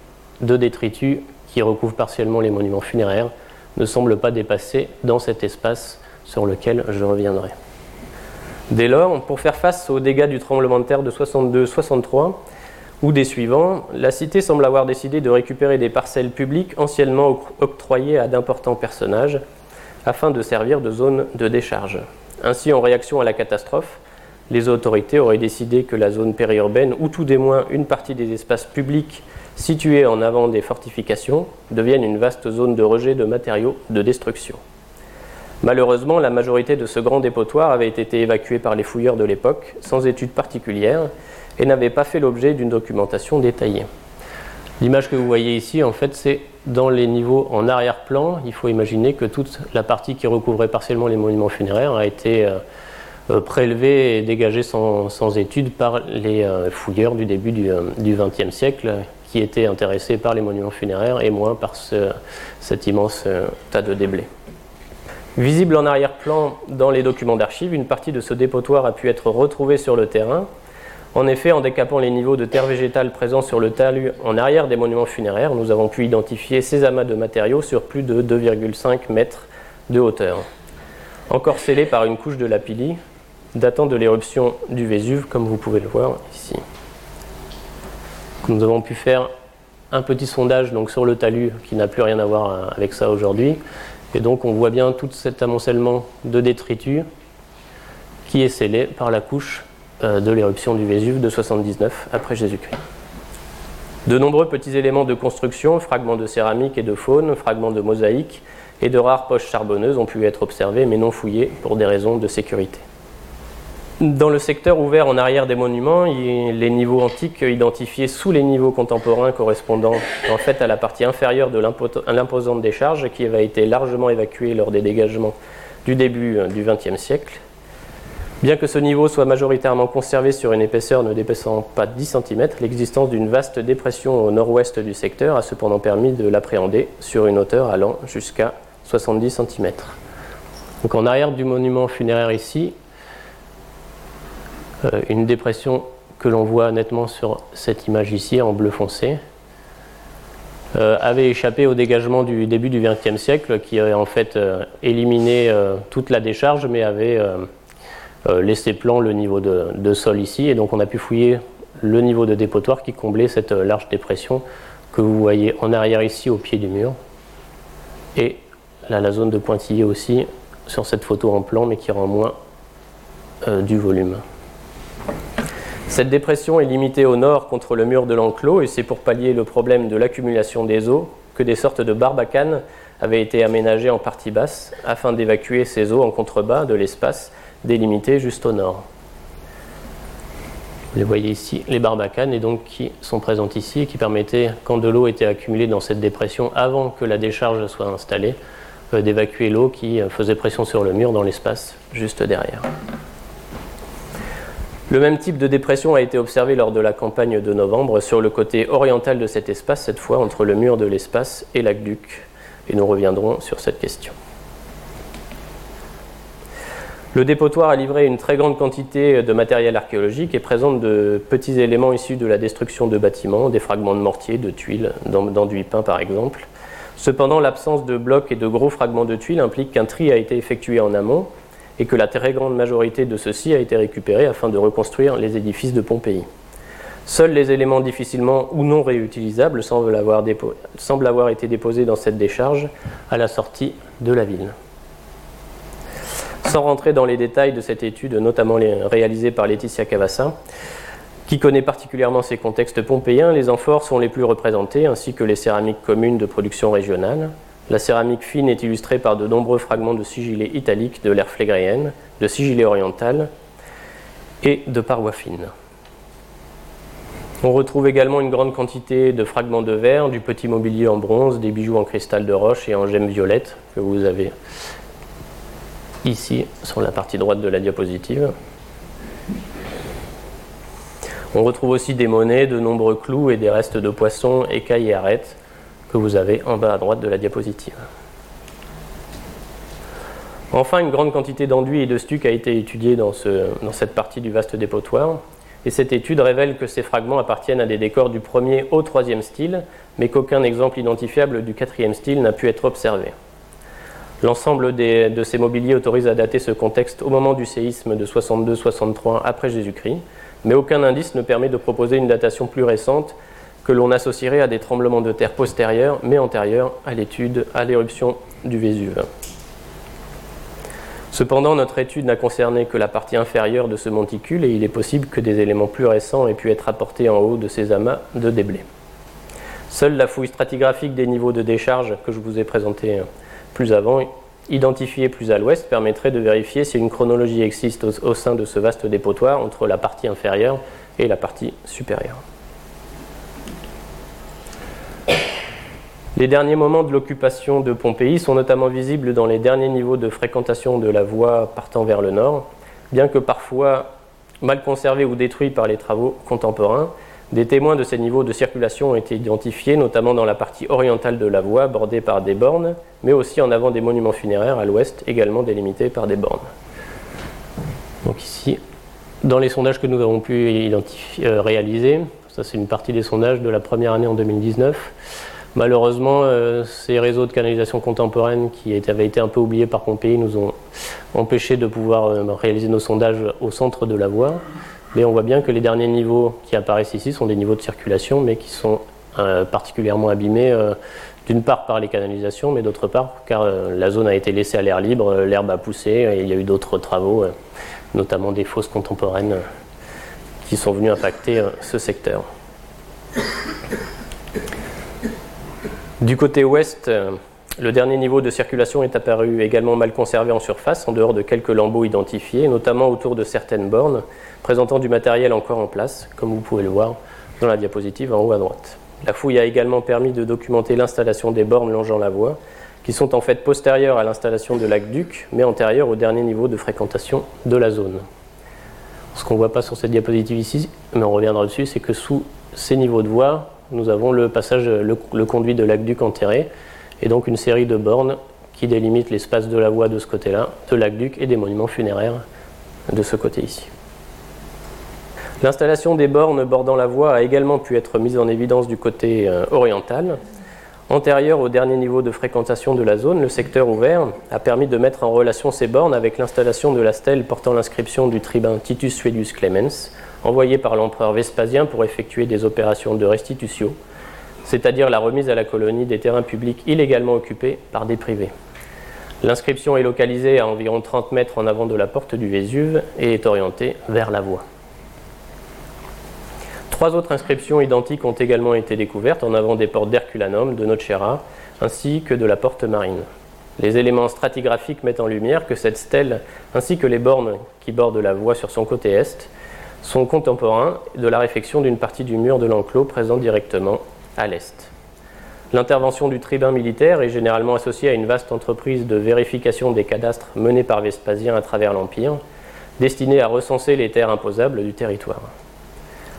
de détritus qui recouvre partiellement les monuments funéraires ne semble pas dépasser dans cet espace sur lequel je reviendrai. Dès lors, pour faire face aux dégâts du tremblement de terre de 62-63 ou des suivants, la cité semble avoir décidé de récupérer des parcelles publiques anciennement octroyées à d'importants personnages afin de servir de zone de décharge. Ainsi, en réaction à la catastrophe, les autorités auraient décidé que la zone périurbaine, ou tout des moins une partie des espaces publics situés en avant des fortifications, devienne une vaste zone de rejet de matériaux de destruction. Malheureusement, la majorité de ce grand dépotoir avait été évacuée par les fouilleurs de l'époque, sans études particulières, et n'avait pas fait l'objet d'une documentation détaillée. L'image que vous voyez ici, en fait, c'est dans les niveaux en arrière-plan. Il faut imaginer que toute la partie qui recouvrait partiellement les monuments funéraires a été euh, euh, prélevée et dégagée sans, étude par les euh, fouilleurs du début du XXe siècle, qui étaient intéressés par les monuments funéraires et moins par cet immense tas de déblais. Visible en arrière-plan dans les documents d'archives, une partie de ce dépotoir a pu être retrouvée sur le terrain. En effet, en décapant les niveaux de terre végétale présents sur le talus en arrière des monuments funéraires, nous avons pu identifier ces amas de matériaux sur plus de 2,5 mètres de hauteur, encore scellés par une couche de lapilli datant de l'éruption du Vésuve, comme vous pouvez le voir ici. Nous avons pu faire un petit sondage donc, sur le talus qui n'a plus rien à voir avec ça aujourd'hui. Et donc on voit bien tout cet amoncellement de détritus qui est scellé par la couche euh, de l'éruption du Vésuve de 79 après Jésus-Christ. De nombreux petits éléments de construction, fragments de céramique et de faune, fragments de mosaïque et de rares poches charbonneuses ont pu être observés mais non fouillés pour des raisons de sécurité. Dans le secteur ouvert en arrière des monuments, les niveaux antiques identifiés sous les niveaux contemporains correspondant en fait à la partie inférieure de l'imposante décharge qui avait été largement évacuée lors des dégagements du début euh, du XXe siècle. Bien que ce niveau soit majoritairement conservé sur une épaisseur ne dépassant pas 10 cm, l'existence d'une vaste dépression au nord-ouest du secteur a cependant permis de l'appréhender sur une hauteur allant jusqu'à 70 cm. Donc en arrière du monument funéraire ici, une dépression que l'on voit nettement sur cette image ici en bleu foncé, euh, avait échappé au dégagement du début du XXe siècle qui avait en fait euh, éliminé toute la décharge mais avait laissé plan le niveau de, sol ici et donc on a pu fouiller le niveau de dépotoir qui comblait cette large dépression que vous voyez en arrière ici au pied du mur et la zone de pointillé aussi sur cette photo en plan mais qui rend moins du volume. Cette dépression est limitée au nord contre le mur de l'enclos et c'est pour pallier le problème de l'accumulation des eaux que des sortes de barbacanes avaient été aménagées en partie basse afin d'évacuer ces eaux en contrebas de l'espace délimité juste au nord. Vous les voyez ici, les barbacanes, qui sont présentes ici et qui permettaient, quand de l'eau était accumulée dans cette dépression avant que la décharge soit installée, euh, d'évacuer l'eau qui euh, faisait pression sur le mur dans l'espace juste derrière. Le même type de dépression a été observé lors de la campagne de novembre sur le côté oriental de cet espace, cette fois entre le mur de l'espace et l'aqueduc. Et nous reviendrons sur cette question. Le dépotoir a livré une très grande quantité de matériel archéologique et présente de petits éléments issus de la destruction de bâtiments, des fragments de mortier, de tuiles, d'enduit peint par exemple. Cependant, l'absence de blocs et de gros fragments de tuiles implique qu'un tri a été effectué en amont et que la très grande majorité de ceux-ci a été récupérée afin de reconstruire les édifices de Pompéi. Seuls les éléments difficilement ou non réutilisables semblent avoir, été déposés dans cette décharge à la sortie de la ville. Sans rentrer dans les détails de cette étude, notamment réalisée par Laetitia Cavassa, qui connaît particulièrement ces contextes pompéiens, les amphores sont les plus représentés, ainsi que les céramiques communes de production régionale. La céramique fine est illustrée par de nombreux fragments de sigillés italiques de l'ère flégréenne, de sigillés oriental et de parois fines. On retrouve également une grande quantité de fragments de verre, du petit mobilier en bronze, des bijoux en cristal de roche et en gemmes violettes que vous avez ici sur la partie droite de la diapositive. On retrouve aussi des monnaies, de nombreux clous et des restes de poissons, écailles et arêtes que vous avez en bas à droite de la diapositive. Enfin, une grande quantité d'enduit et de stuc a été étudiée dans, cette partie du vaste dépotoir, et cette étude révèle que ces fragments appartiennent à des décors du premier au troisième style, mais qu'aucun exemple identifiable du quatrième style n'a pu être observé. L'ensemble de ces mobiliers autorise à dater ce contexte au moment du séisme de 62-63 après Jésus-Christ, mais aucun indice ne permet de proposer une datation plus récente que l'on associerait à des tremblements de terre postérieurs mais antérieurs à l'étude, à l'éruption du Vésuve. Cependant, notre étude n'a concerné que la partie inférieure de ce monticule et il est possible que des éléments plus récents aient pu être apportés en haut de ces amas de déblais. Seule la fouille stratigraphique des niveaux de décharge que je vous ai présenté plus avant, identifiée plus à l'ouest, permettrait de vérifier si une chronologie existe au, sein de ce vaste dépotoir entre la partie inférieure et la partie supérieure. Les derniers moments de l'occupation de Pompéi sont notamment visibles dans les derniers niveaux de fréquentation de la voie partant vers le nord, bien que parfois mal conservés ou détruits par les travaux contemporains. Des témoins de ces niveaux de circulation ont été identifiés, notamment dans la partie orientale de la voie, bordée par des bornes, mais aussi en avant des monuments funéraires à l'ouest, également délimités par des bornes. Donc ici, dans les sondages que nous avons pu euh, réaliser, ça c'est une partie des sondages de la première année en 2019, Malheureusement, euh, ces réseaux de canalisation contemporaine qui avaient été un peu oubliés par Pompéi nous ont empêché de pouvoir euh, réaliser nos sondages au centre de la voie. Mais on voit bien que les derniers niveaux qui apparaissent ici sont des niveaux de circulation, mais qui sont euh, particulièrement abîmés, d'une part par les canalisations, mais d'autre part car la zone a été laissée à l'air libre, l'herbe a poussé, il y a eu d'autres travaux, notamment des fosses contemporaines, sont venus impacter ce secteur. Du côté ouest, euh, le dernier niveau de circulation est apparu également mal conservé en surface, en dehors de quelques lambeaux identifiés, notamment autour de certaines bornes, présentant du matériel encore en place, comme vous pouvez le voir dans la diapositive en haut à droite. La fouille a également permis de documenter l'installation des bornes longeant la voie, qui sont en fait postérieures à l'installation de l'aqueduc, mais antérieures au dernier niveau de fréquentation de la zone. Ce qu'on ne voit pas sur cette diapositive ici, mais on reviendra dessus, c'est que sous ces niveaux de voie, nous avons le passage, le, conduit de l'aqueduc enterré, et donc une série de bornes qui délimitent l'espace de la voie de ce côté-là, de l'aqueduc et des monuments funéraires de ce côté ici. L'installation des bornes bordant la voie a également pu être mise en évidence du côté euh, oriental. Antérieur au dernier niveau de fréquentation de la zone, le secteur ouvert a permis de mettre en relation ces bornes avec l'installation de la stèle portant l'inscription du tribun Titus Suedius Clemens, envoyé par l'empereur Vespasien pour effectuer des opérations de restitution, c'est-à-dire la remise à la colonie des terrains publics illégalement occupés par des privés. L'inscription est localisée à environ 30 mètres en avant de la porte du Vésuve et est orientée vers la voie. Trois autres inscriptions identiques ont également été découvertes en avant des portes d'Herculanum, de Nocera, ainsi que de la porte marine. Les éléments stratigraphiques mettent en lumière que cette stèle, ainsi que les bornes qui bordent la voie sur son côté est, sont contemporains de la réfection d'une partie du mur de l'enclos présent directement à l'est. L'intervention du tribun militaire est généralement associée à une vaste entreprise de vérification des cadastres menée par Vespasien à travers l'Empire, destinée à recenser les terres imposables du territoire.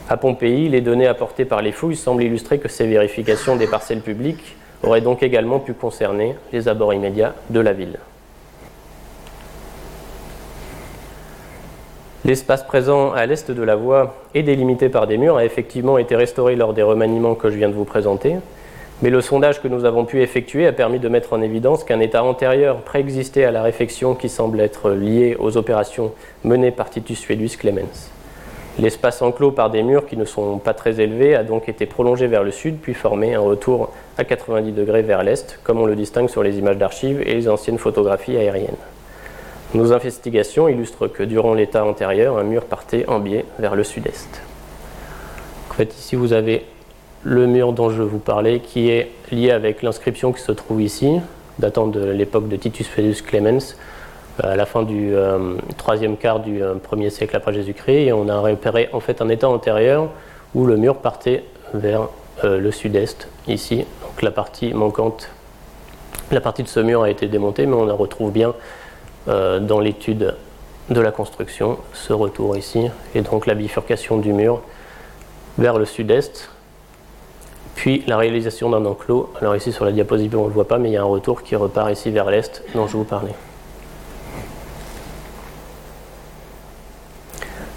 À Pompéi, les données apportées par les fouilles semblent illustrer que ces vérifications des parcelles publiques auraient donc également pu concerner les abords immédiats de la ville. L'espace présent à l'est de la voie est délimité par des murs, a effectivement été restauré lors des remaniements que je viens de vous présenter, mais le sondage que nous avons pu effectuer a permis de mettre en évidence qu'un état antérieur préexistait à la réfection qui semble être lié aux opérations menées par Titus Suedus Clemens. L'espace enclos par des murs qui ne sont pas très élevés a donc été prolongé vers le sud, puis formé un retour à 90 degrés vers l'est, comme on le distingue sur les images d'archives et les anciennes photographies aériennes. Nos investigations illustrent que durant l'état antérieur, un mur partait en biais vers le sud-est. En fait, ici, vous avez le mur dont je vous parlais, qui est lié avec l'inscription qui se trouve ici, datant de l'époque de Titus Felius Clemens, à la fin du euh, troisième quart du euh, premier siècle après Jésus-Christ, et on a repéré en fait un état antérieur où le mur partait vers le sud-est, ici. Donc la partie manquante, la partie de ce mur a été démontée, mais on la retrouve bien euh, dans l'étude de la construction, ce retour ici, et donc la bifurcation du mur vers le sud-est, puis la réalisation d'un enclos. Alors ici sur la diapositive on ne le voit pas, mais il y a un retour qui repart ici vers l'est dont je vous parlais.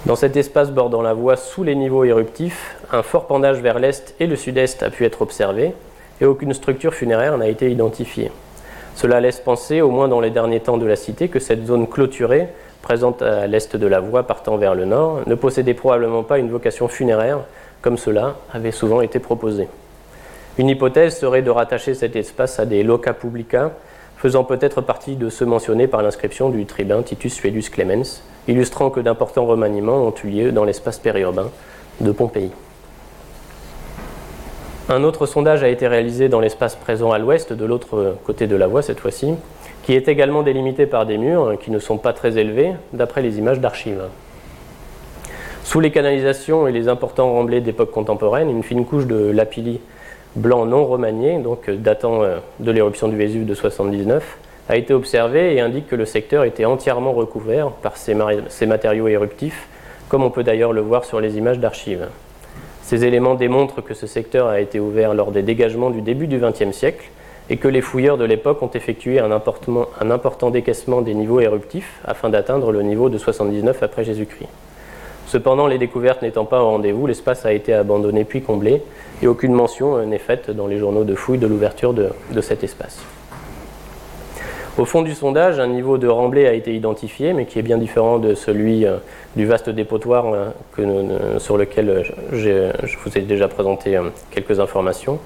Dans cet espace bordant la voie sous les niveaux éruptifs, un fort pendage vers l'est et le sud-est a pu être observé, et aucune structure funéraire n'a été identifiée. Cela laisse penser, au moins dans les derniers temps de la cité, que cette zone clôturée, présente à l'est de la voie partant vers le nord, ne possédait probablement pas une vocation funéraire, comme cela avait souvent été proposé. Une hypothèse serait de rattacher cet espace à des loca publica faisant peut-être partie de ceux mentionnés par l'inscription du tribun Titus Suellus Clemens, illustrant que d'importants remaniements ont eu lieu dans l'espace périurbain de Pompéi. Un autre sondage a été réalisé dans l'espace présent à l'ouest, de l'autre côté de la voie cette fois-ci, qui est également délimité par des murs qui ne sont pas très élevés, d'après les images d'archives. Sous les canalisations et les importants remblais d'époque contemporaine, une fine couche de lapilli blanc non remanié, donc datant euh, de l'éruption du Vésuve de 79, a été observée et indique que le secteur était entièrement recouvert par ces, matériaux éruptifs, comme on peut d'ailleurs le voir sur les images d'archives. Ces éléments démontrent que ce secteur a été ouvert lors des dégagements du début du XXe siècle et que les fouilleurs de l'époque ont effectué un important décaissement des niveaux éruptifs afin d'atteindre le niveau de 79 après Jésus-Christ. Cependant, les découvertes n'étant pas au rendez-vous, l'espace a été abandonné puis comblé et aucune mention n'est faite dans les journaux de fouilles de l'ouverture de, cet espace. Au fond du sondage, un niveau de remblai a été identifié, mais qui est bien différent de celui euh, du vaste dépotoir euh, sur lequel euh, je vous ai déjà présenté quelques informations.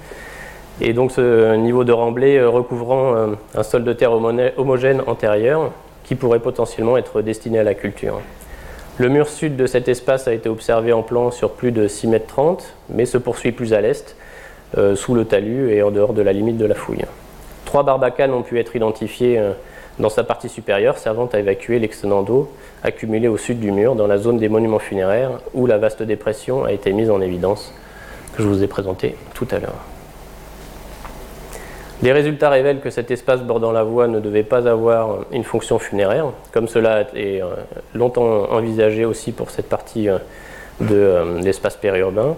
Et donc ce niveau de remblai recouvrant un sol de terre homogène antérieur qui pourrait potentiellement être destiné à la culture. Le mur sud de cet espace a été observé en plan sur plus de 6 mètres 30, mais se poursuit plus à l'est, sous le talus et en dehors de la limite de la fouille. Trois barbacanes ont pu être identifiées euh, dans sa partie supérieure, servant à évacuer l'excédent d'eau accumulé au sud du mur, dans la zone des monuments funéraires, où la vaste dépression a été mise en évidence, que je vous ai présenté tout à l'heure. Les résultats révèlent que cet espace bordant la voie ne devait pas avoir une fonction funéraire, comme cela est euh, longtemps envisagé aussi pour cette partie euh, de l'espace périurbain,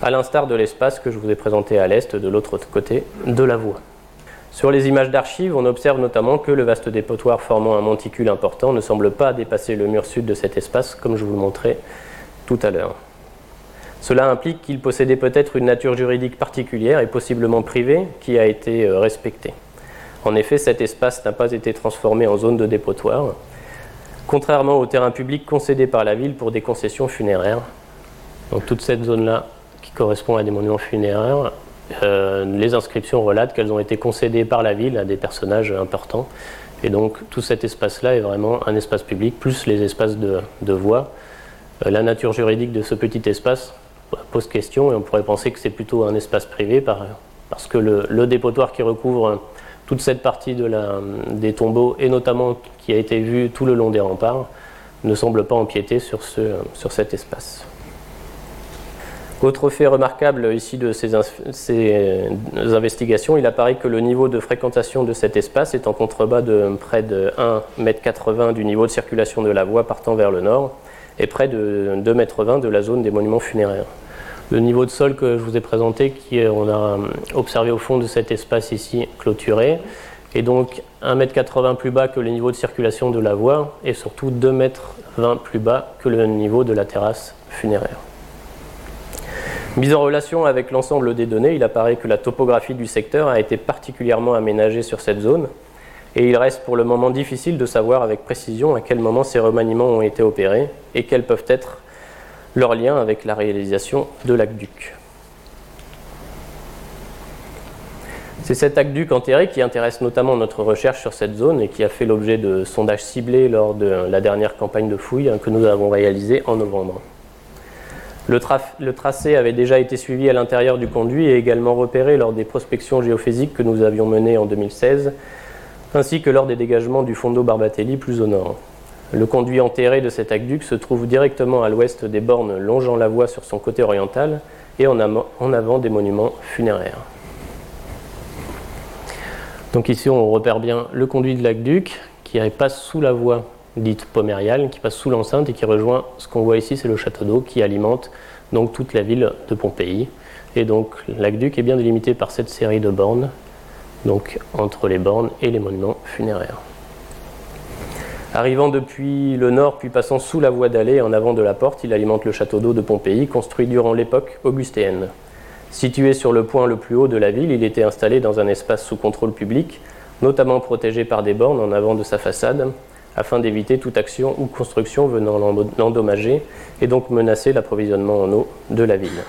à l'instar de l'espace que je vous ai présenté à l'est, de l'autre côté de la voie. Sur les images d'archives, on observe notamment que le vaste dépotoir formant un monticule important ne semble pas dépasser le mur sud de cet espace, comme je vous le montrais tout à l'heure. Cela implique qu'il possédait peut-être une nature juridique particulière et possiblement privée qui a été euh, respectée. En effet, cet espace n'a pas été transformé en zone de dépotoir, contrairement au terrain public concédé par la ville pour des concessions funéraires. Donc toute cette zone-là qui correspond à des monuments funéraires, euh, les inscriptions relatent qu'elles ont été concédées par la ville à des personnages importants. Et donc tout cet espace-là est vraiment un espace public, plus les espaces de, voie. Euh, la nature juridique de ce petit espace pose question et on pourrait penser que c'est plutôt un espace privé parce que le, dépotoir qui recouvre toute cette partie des tombeaux et notamment qui a été vu tout le long des remparts ne semble pas empiéter sur cet espace. Autre fait remarquable ici de ces, investigations, il apparaît que le niveau de fréquentation de cet espace est en contrebas de près de 1,80 m du niveau de circulation de la voie partant vers le nord et près de 2,20 m de la zone des monuments funéraires. Le niveau de sol que je vous ai présenté, qui on a observé au fond de cet espace ici clôturé, est donc 1,80 m plus bas que le niveau de circulation de la voie et surtout 2,20 m plus bas que le niveau de la terrasse funéraire. Mis en relation avec l'ensemble des données, il apparaît que la topographie du secteur a été particulièrement aménagée sur cette zone, et il reste pour le moment difficile de savoir avec précision à quel moment ces remaniements ont été opérés et quels peuvent être leurs liens avec la réalisation de l'aqueduc. C'est cet aqueduc enterré qui intéresse notamment notre recherche sur cette zone et qui a fait l'objet de sondages ciblés lors de la dernière campagne de fouilles que nous avons réalisée en novembre. Le, tracé avait déjà été suivi à l'intérieur du conduit et également repéré lors des prospections géophysiques que nous avions menées en 2016 ainsi que lors des dégagements du fond d'eau Barbatelli plus au nord. Le conduit enterré de cet aqueduc se trouve directement à l'ouest des bornes longeant la voie sur son côté oriental et en, avant des monuments funéraires. Donc ici on repère bien le conduit de l'aqueduc qui passe sous la voie dite pomériale, qui passe sous l'enceinte et qui rejoint ce qu'on voit ici, c'est le château d'eau qui alimente donc toute la ville de Pompéi. Et donc l'aqueduc est bien délimité par cette série de bornes donc entre les bornes et les monuments funéraires. Arrivant depuis le nord, puis passant sous la voie d'allée en avant de la porte, il alimente le château d'eau de Pompéi, construit durant l'époque augustéenne. Situé sur le point le plus haut de la ville, il était installé dans un espace sous contrôle public, notamment protégé par des bornes en avant de sa façade, afin d'éviter toute action ou construction venant l'endommager et donc menacer l'approvisionnement en eau de la ville.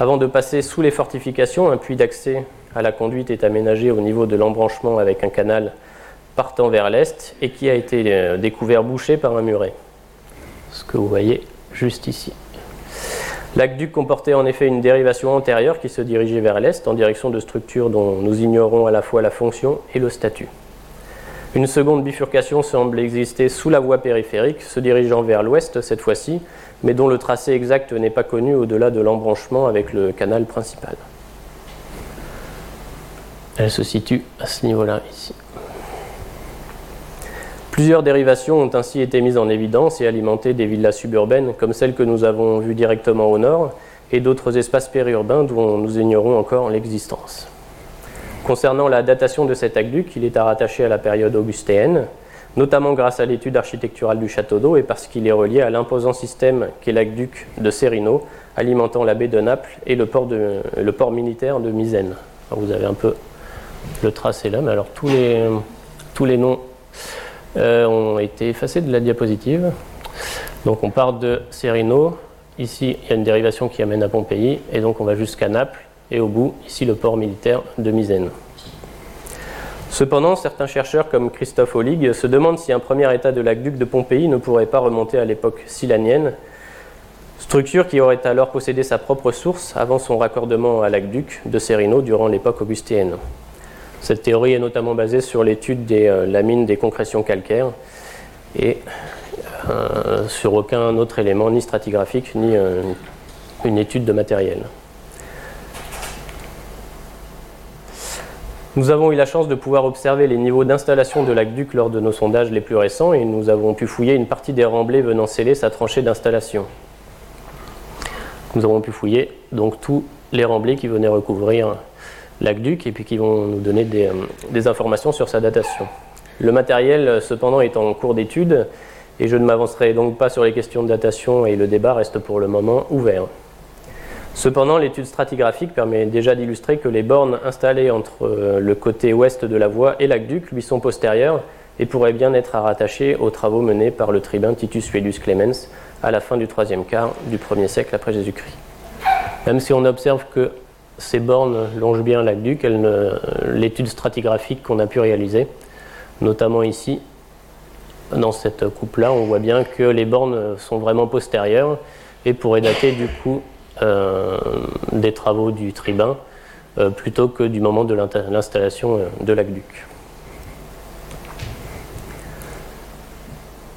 Avant de passer sous les fortifications, un puits d'accès à la conduite est aménagée au niveau de l'embranchement avec un canal partant vers l'est et qui a été euh, découvert bouché par un muret. Ce que vous voyez juste ici. L'aqueduc comportait en effet une dérivation antérieure qui se dirigeait vers l'est en direction de structures dont nous ignorons à la fois la fonction et le statut. Une seconde bifurcation semble exister sous la voie périphérique, se dirigeant vers l'ouest cette fois-ci, mais dont le tracé exact n'est pas connu au-delà de l'embranchement avec le canal principal. Elle se situe à ce niveau-là ici. Plusieurs dérivations ont ainsi été mises en évidence et alimenté des villas suburbaines comme celles que nous avons vues directement au nord et d'autres espaces périurbains dont nous ignorons encore l'existence. Concernant la datation de cet aqueduc, il est à rattacher à la période augustéenne, notamment grâce à l'étude architecturale du château d'eau et parce qu'il est relié à l'imposant système qu'est l'aqueduc de Serino, alimentant la baie de Naples et le port, militaire de Misène. vous avez un peu le tracé là, mais alors tous les noms euh, ont été effacés de la diapositive. Donc on part de Serino, ici il y a une dérivation qui amène à Pompéi, et donc on va jusqu'à Naples, et au bout, ici, le port militaire de Misène. Cependant, certains chercheurs comme Christophe Olig se demandent si un premier état de l'aqueduc de Pompéi ne pourrait pas remonter à l'époque silanienne, structure qui aurait alors possédé sa propre source avant son raccordement à l'aqueduc de Serino durant l'époque augustéenne. Cette théorie est notamment basée sur l'étude de euh, la mine des concrétions calcaires et euh, sur aucun autre élément, ni stratigraphique, ni euh, une étude de matériel. Nous avons eu la chance de pouvoir observer les niveaux d'installation de l'aqueduc lors de nos sondages les plus récents et nous avons pu fouiller une partie des remblais venant sceller sa tranchée d'installation. Nous avons pu fouiller donc tous les remblais qui venaient recouvrir l'aqueduc et puis qui vont nous donner des, euh, informations sur sa datation. Le matériel, cependant, est en cours d'étude et je ne m'avancerai donc pas sur les questions de datation et le débat reste pour le moment ouvert. Cependant, l'étude stratigraphique permet déjà d'illustrer que les bornes installées entre euh, le côté ouest de la voie et l'aqueduc lui sont postérieures et pourraient bien être à rattacher aux travaux menés par le tribun Titus Felius Clemens à la fin du troisième quart du 1er siècle après Jésus-Christ. Même si on observe que ces bornes longent bien l'aqueduc, l'étude stratigraphique qu'on a pu réaliser, notamment ici, dans cette coupe-là, on voit bien que les bornes sont vraiment postérieures et pourraient dater du coup euh, des travaux du tribun euh, plutôt que du moment de l'installation euh, de l'aqueduc.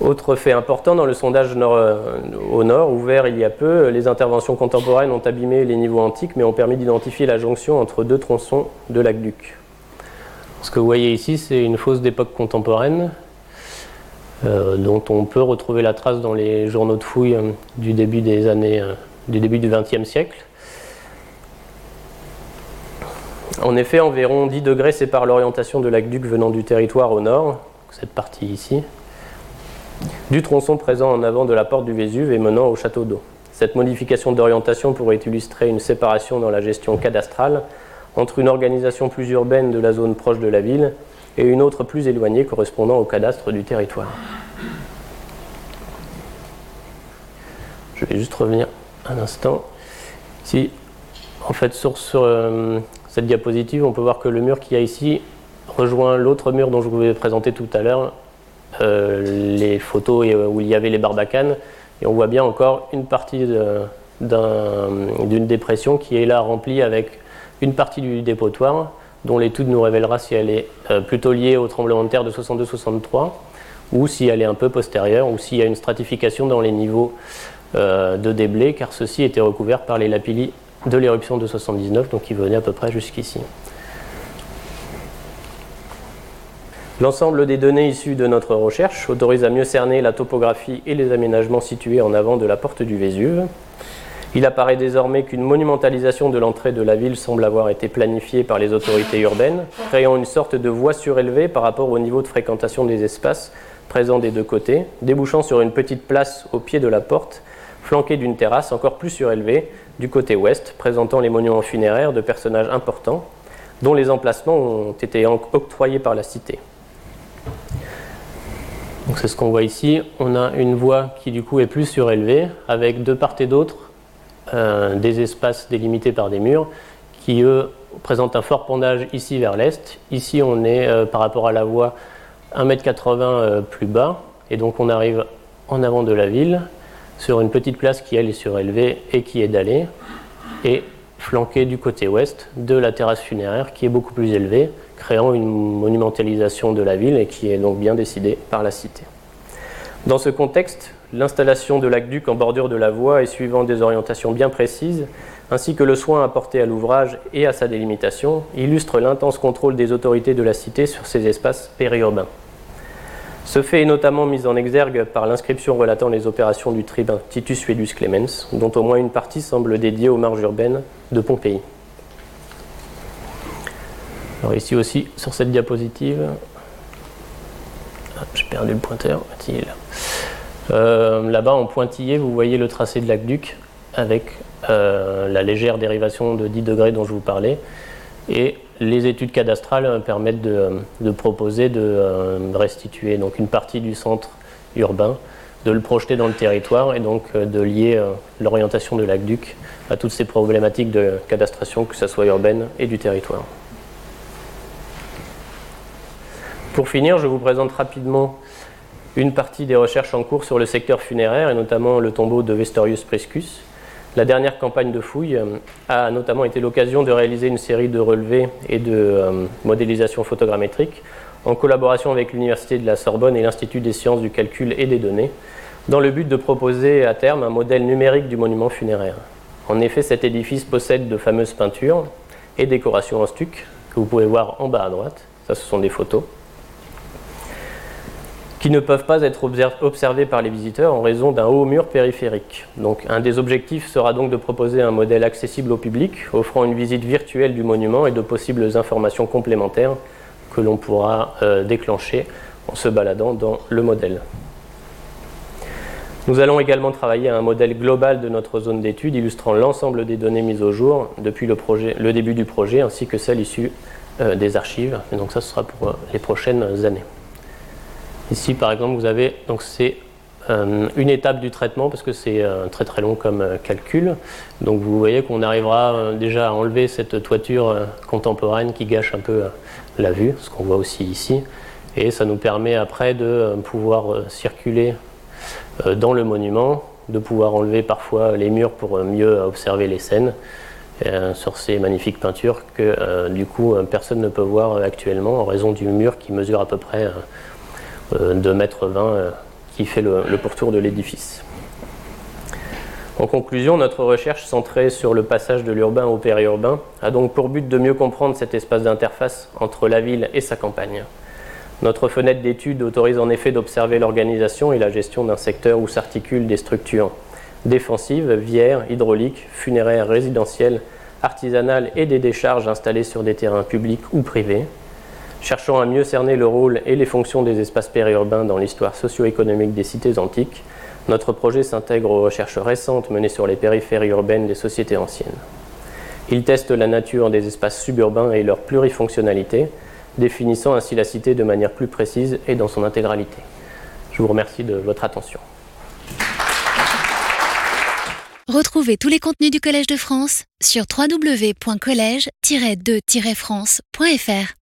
Autre fait important dans le sondage au nord, ouvert il y a peu, les interventions contemporaines ont abîmé les niveaux antiques mais ont permis d'identifier la jonction entre deux tronçons de l'aqueduc. Ce que vous voyez ici, c'est une fosse d'époque contemporaine dont on peut retrouver la trace dans les journaux de fouilles du début des années du début du XXe siècle. En effet, environ 10 degrés séparent l'orientation de l'aqueduc venant du territoire au nord, cette partie ici, du tronçon présent en avant de la porte du Vésuve et menant au château d'eau. Cette modification d'orientation pourrait illustrer une séparation dans la gestion cadastrale entre une organisation plus urbaine de la zone proche de la ville et une autre plus éloignée correspondant au cadastre du territoire. Je vais juste revenir un instant. Si, en fait, sur, euh, cette diapositive, on peut voir que le mur qu'il y a ici rejoint l'autre mur dont je vous ai présenté tout à l'heure, les photos euh, où il y avait les barbacanes, et on voit bien encore une partie d'une dépression qui est là remplie avec une partie du dépotoir, dont l'étude nous révélera si elle est plutôt liée au tremblement de terre de 62-63, ou si elle est un peu postérieure, ou s'il y a une stratification dans les niveaux euh, de déblais, car ceux-ci étaient recouverts par les lapillis de l'éruption de 79, donc qui venaient à peu près jusqu'ici. L'ensemble des données issues de notre recherche autorise à mieux cerner la topographie et les aménagements situés en avant de la porte du Vésuve. Il apparaît désormais qu'une monumentalisation de l'entrée de la ville semble avoir été planifiée par les autorités urbaines, créant une sorte de voie surélevée par rapport au niveau de fréquentation des espaces présents des deux côtés, débouchant sur une petite place au pied de la porte flanqué d'une terrasse encore plus surélevée du côté ouest, présentant les monuments funéraires de personnages importants, dont les emplacements ont été octroyés par la cité. C'est ce qu'on voit ici. On a une voie qui du coup est plus surélevée, avec de part et d'autre euh, des espaces délimités par des murs, qui eux présente un fort pendage ici vers l'est. Ici, on est euh, par rapport à la voie 1m80 plus bas, et donc on arrive en avant de la ville sur une petite place qui elle est surélevée et qui est dallée, flanquée du côté ouest de la terrasse funéraire qui est beaucoup plus élevée, créant une monumentalisation de la ville et qui est donc bien décidée par la cité. Dans ce contexte, l'installation de l'aqueduc en bordure de la voie et suivant des orientations bien précises, ainsi que le soin apporté à l'ouvrage et à sa délimitation, illustre l'intense contrôle des autorités de la cité sur ces espaces périurbains. Ce fait est notamment mis en exergue par l'inscription relatant les opérations du tribun Titus Suedus Clemens, dont au moins une partie semble dédiée aux marges urbaines de Pompéi. Alors ici aussi, sur cette diapositive, j'ai perdu le pointeur, euh, Là-bas, en pointillé, vous voyez le tracé de l'aqueduc avec euh, la légère dérivation de 10 degrés dont je vous parlais. Et les études cadastrales permettent de, proposer de euh, restituer donc une partie du centre urbain, de le projeter dans le territoire et donc de lier l'orientation de l'aqueduc à toutes ces problématiques de cadastration, que ce soit urbaine et du territoire. Pour finir, je vous présente rapidement une partie des recherches en cours sur le secteur funéraire et notamment le tombeau de Vestorius Priscus. La dernière campagne de fouilles euh, a notamment été l'occasion de réaliser une série de relevés et de euh, modélisation photogrammétrique en collaboration avec l'Université de la Sorbonne et l'Institut des sciences du calcul et des données, dans le but de proposer à terme un modèle numérique du monument funéraire. En effet, cet édifice possède de fameuses peintures et décorations en stuc que vous pouvez voir en bas à droite. Ça, ce sont des photos qui ne peuvent pas être observés par les visiteurs en raison d'un haut mur périphérique. Donc, un des objectifs sera donc de proposer un modèle accessible au public, offrant une visite virtuelle du monument et de possibles informations complémentaires que l'on pourra euh, déclencher en se baladant dans le modèle. Nous allons également travailler à un modèle global de notre zone d'étude illustrant l'ensemble des données mises au jour depuis le, début du projet ainsi que celles issues euh, des archives. Donc ça, ce sera pour euh, les prochaines années. Ici, par exemple, vous avez donc c'est euh, une étape du traitement parce que c'est euh, très très long comme euh, calcul. Donc vous voyez qu'on arrivera déjà à enlever cette toiture contemporaine qui gâche un peu la vue, ce qu'on voit aussi ici. Et ça nous permet après de pouvoir circuler dans le monument, de pouvoir enlever parfois les murs pour mieux observer les scènes sur ces magnifiques peintures que du coup personne ne peut voir actuellement en raison du mur qui mesure à peu près de mètre 20 euh, qui fait le, pourtour de l'édifice. En conclusion, notre recherche centrée sur le passage de l'urbain au périurbain a donc pour but de mieux comprendre cet espace d'interface entre la ville et sa campagne. Notre fenêtre d'étude autorise en effet d'observer l'organisation et la gestion d'un secteur où s'articulent des structures défensives, vières, hydrauliques, funéraires, résidentielles, artisanales et des décharges installées sur des terrains publics ou privés, Cherchant à mieux cerner le rôle et les fonctions des espaces périurbains dans l'histoire socio-économique des cités antiques, notre projet s'intègre aux recherches récentes menées sur les périphéries urbaines des sociétés anciennes. Il teste la nature des espaces suburbains et leur plurifonctionnalité, définissant ainsi la cité de manière plus précise et dans son intégralité. Je vous remercie de votre attention. Retrouvez tous les contenus du Collège de France sur www.colège-2-france.fr.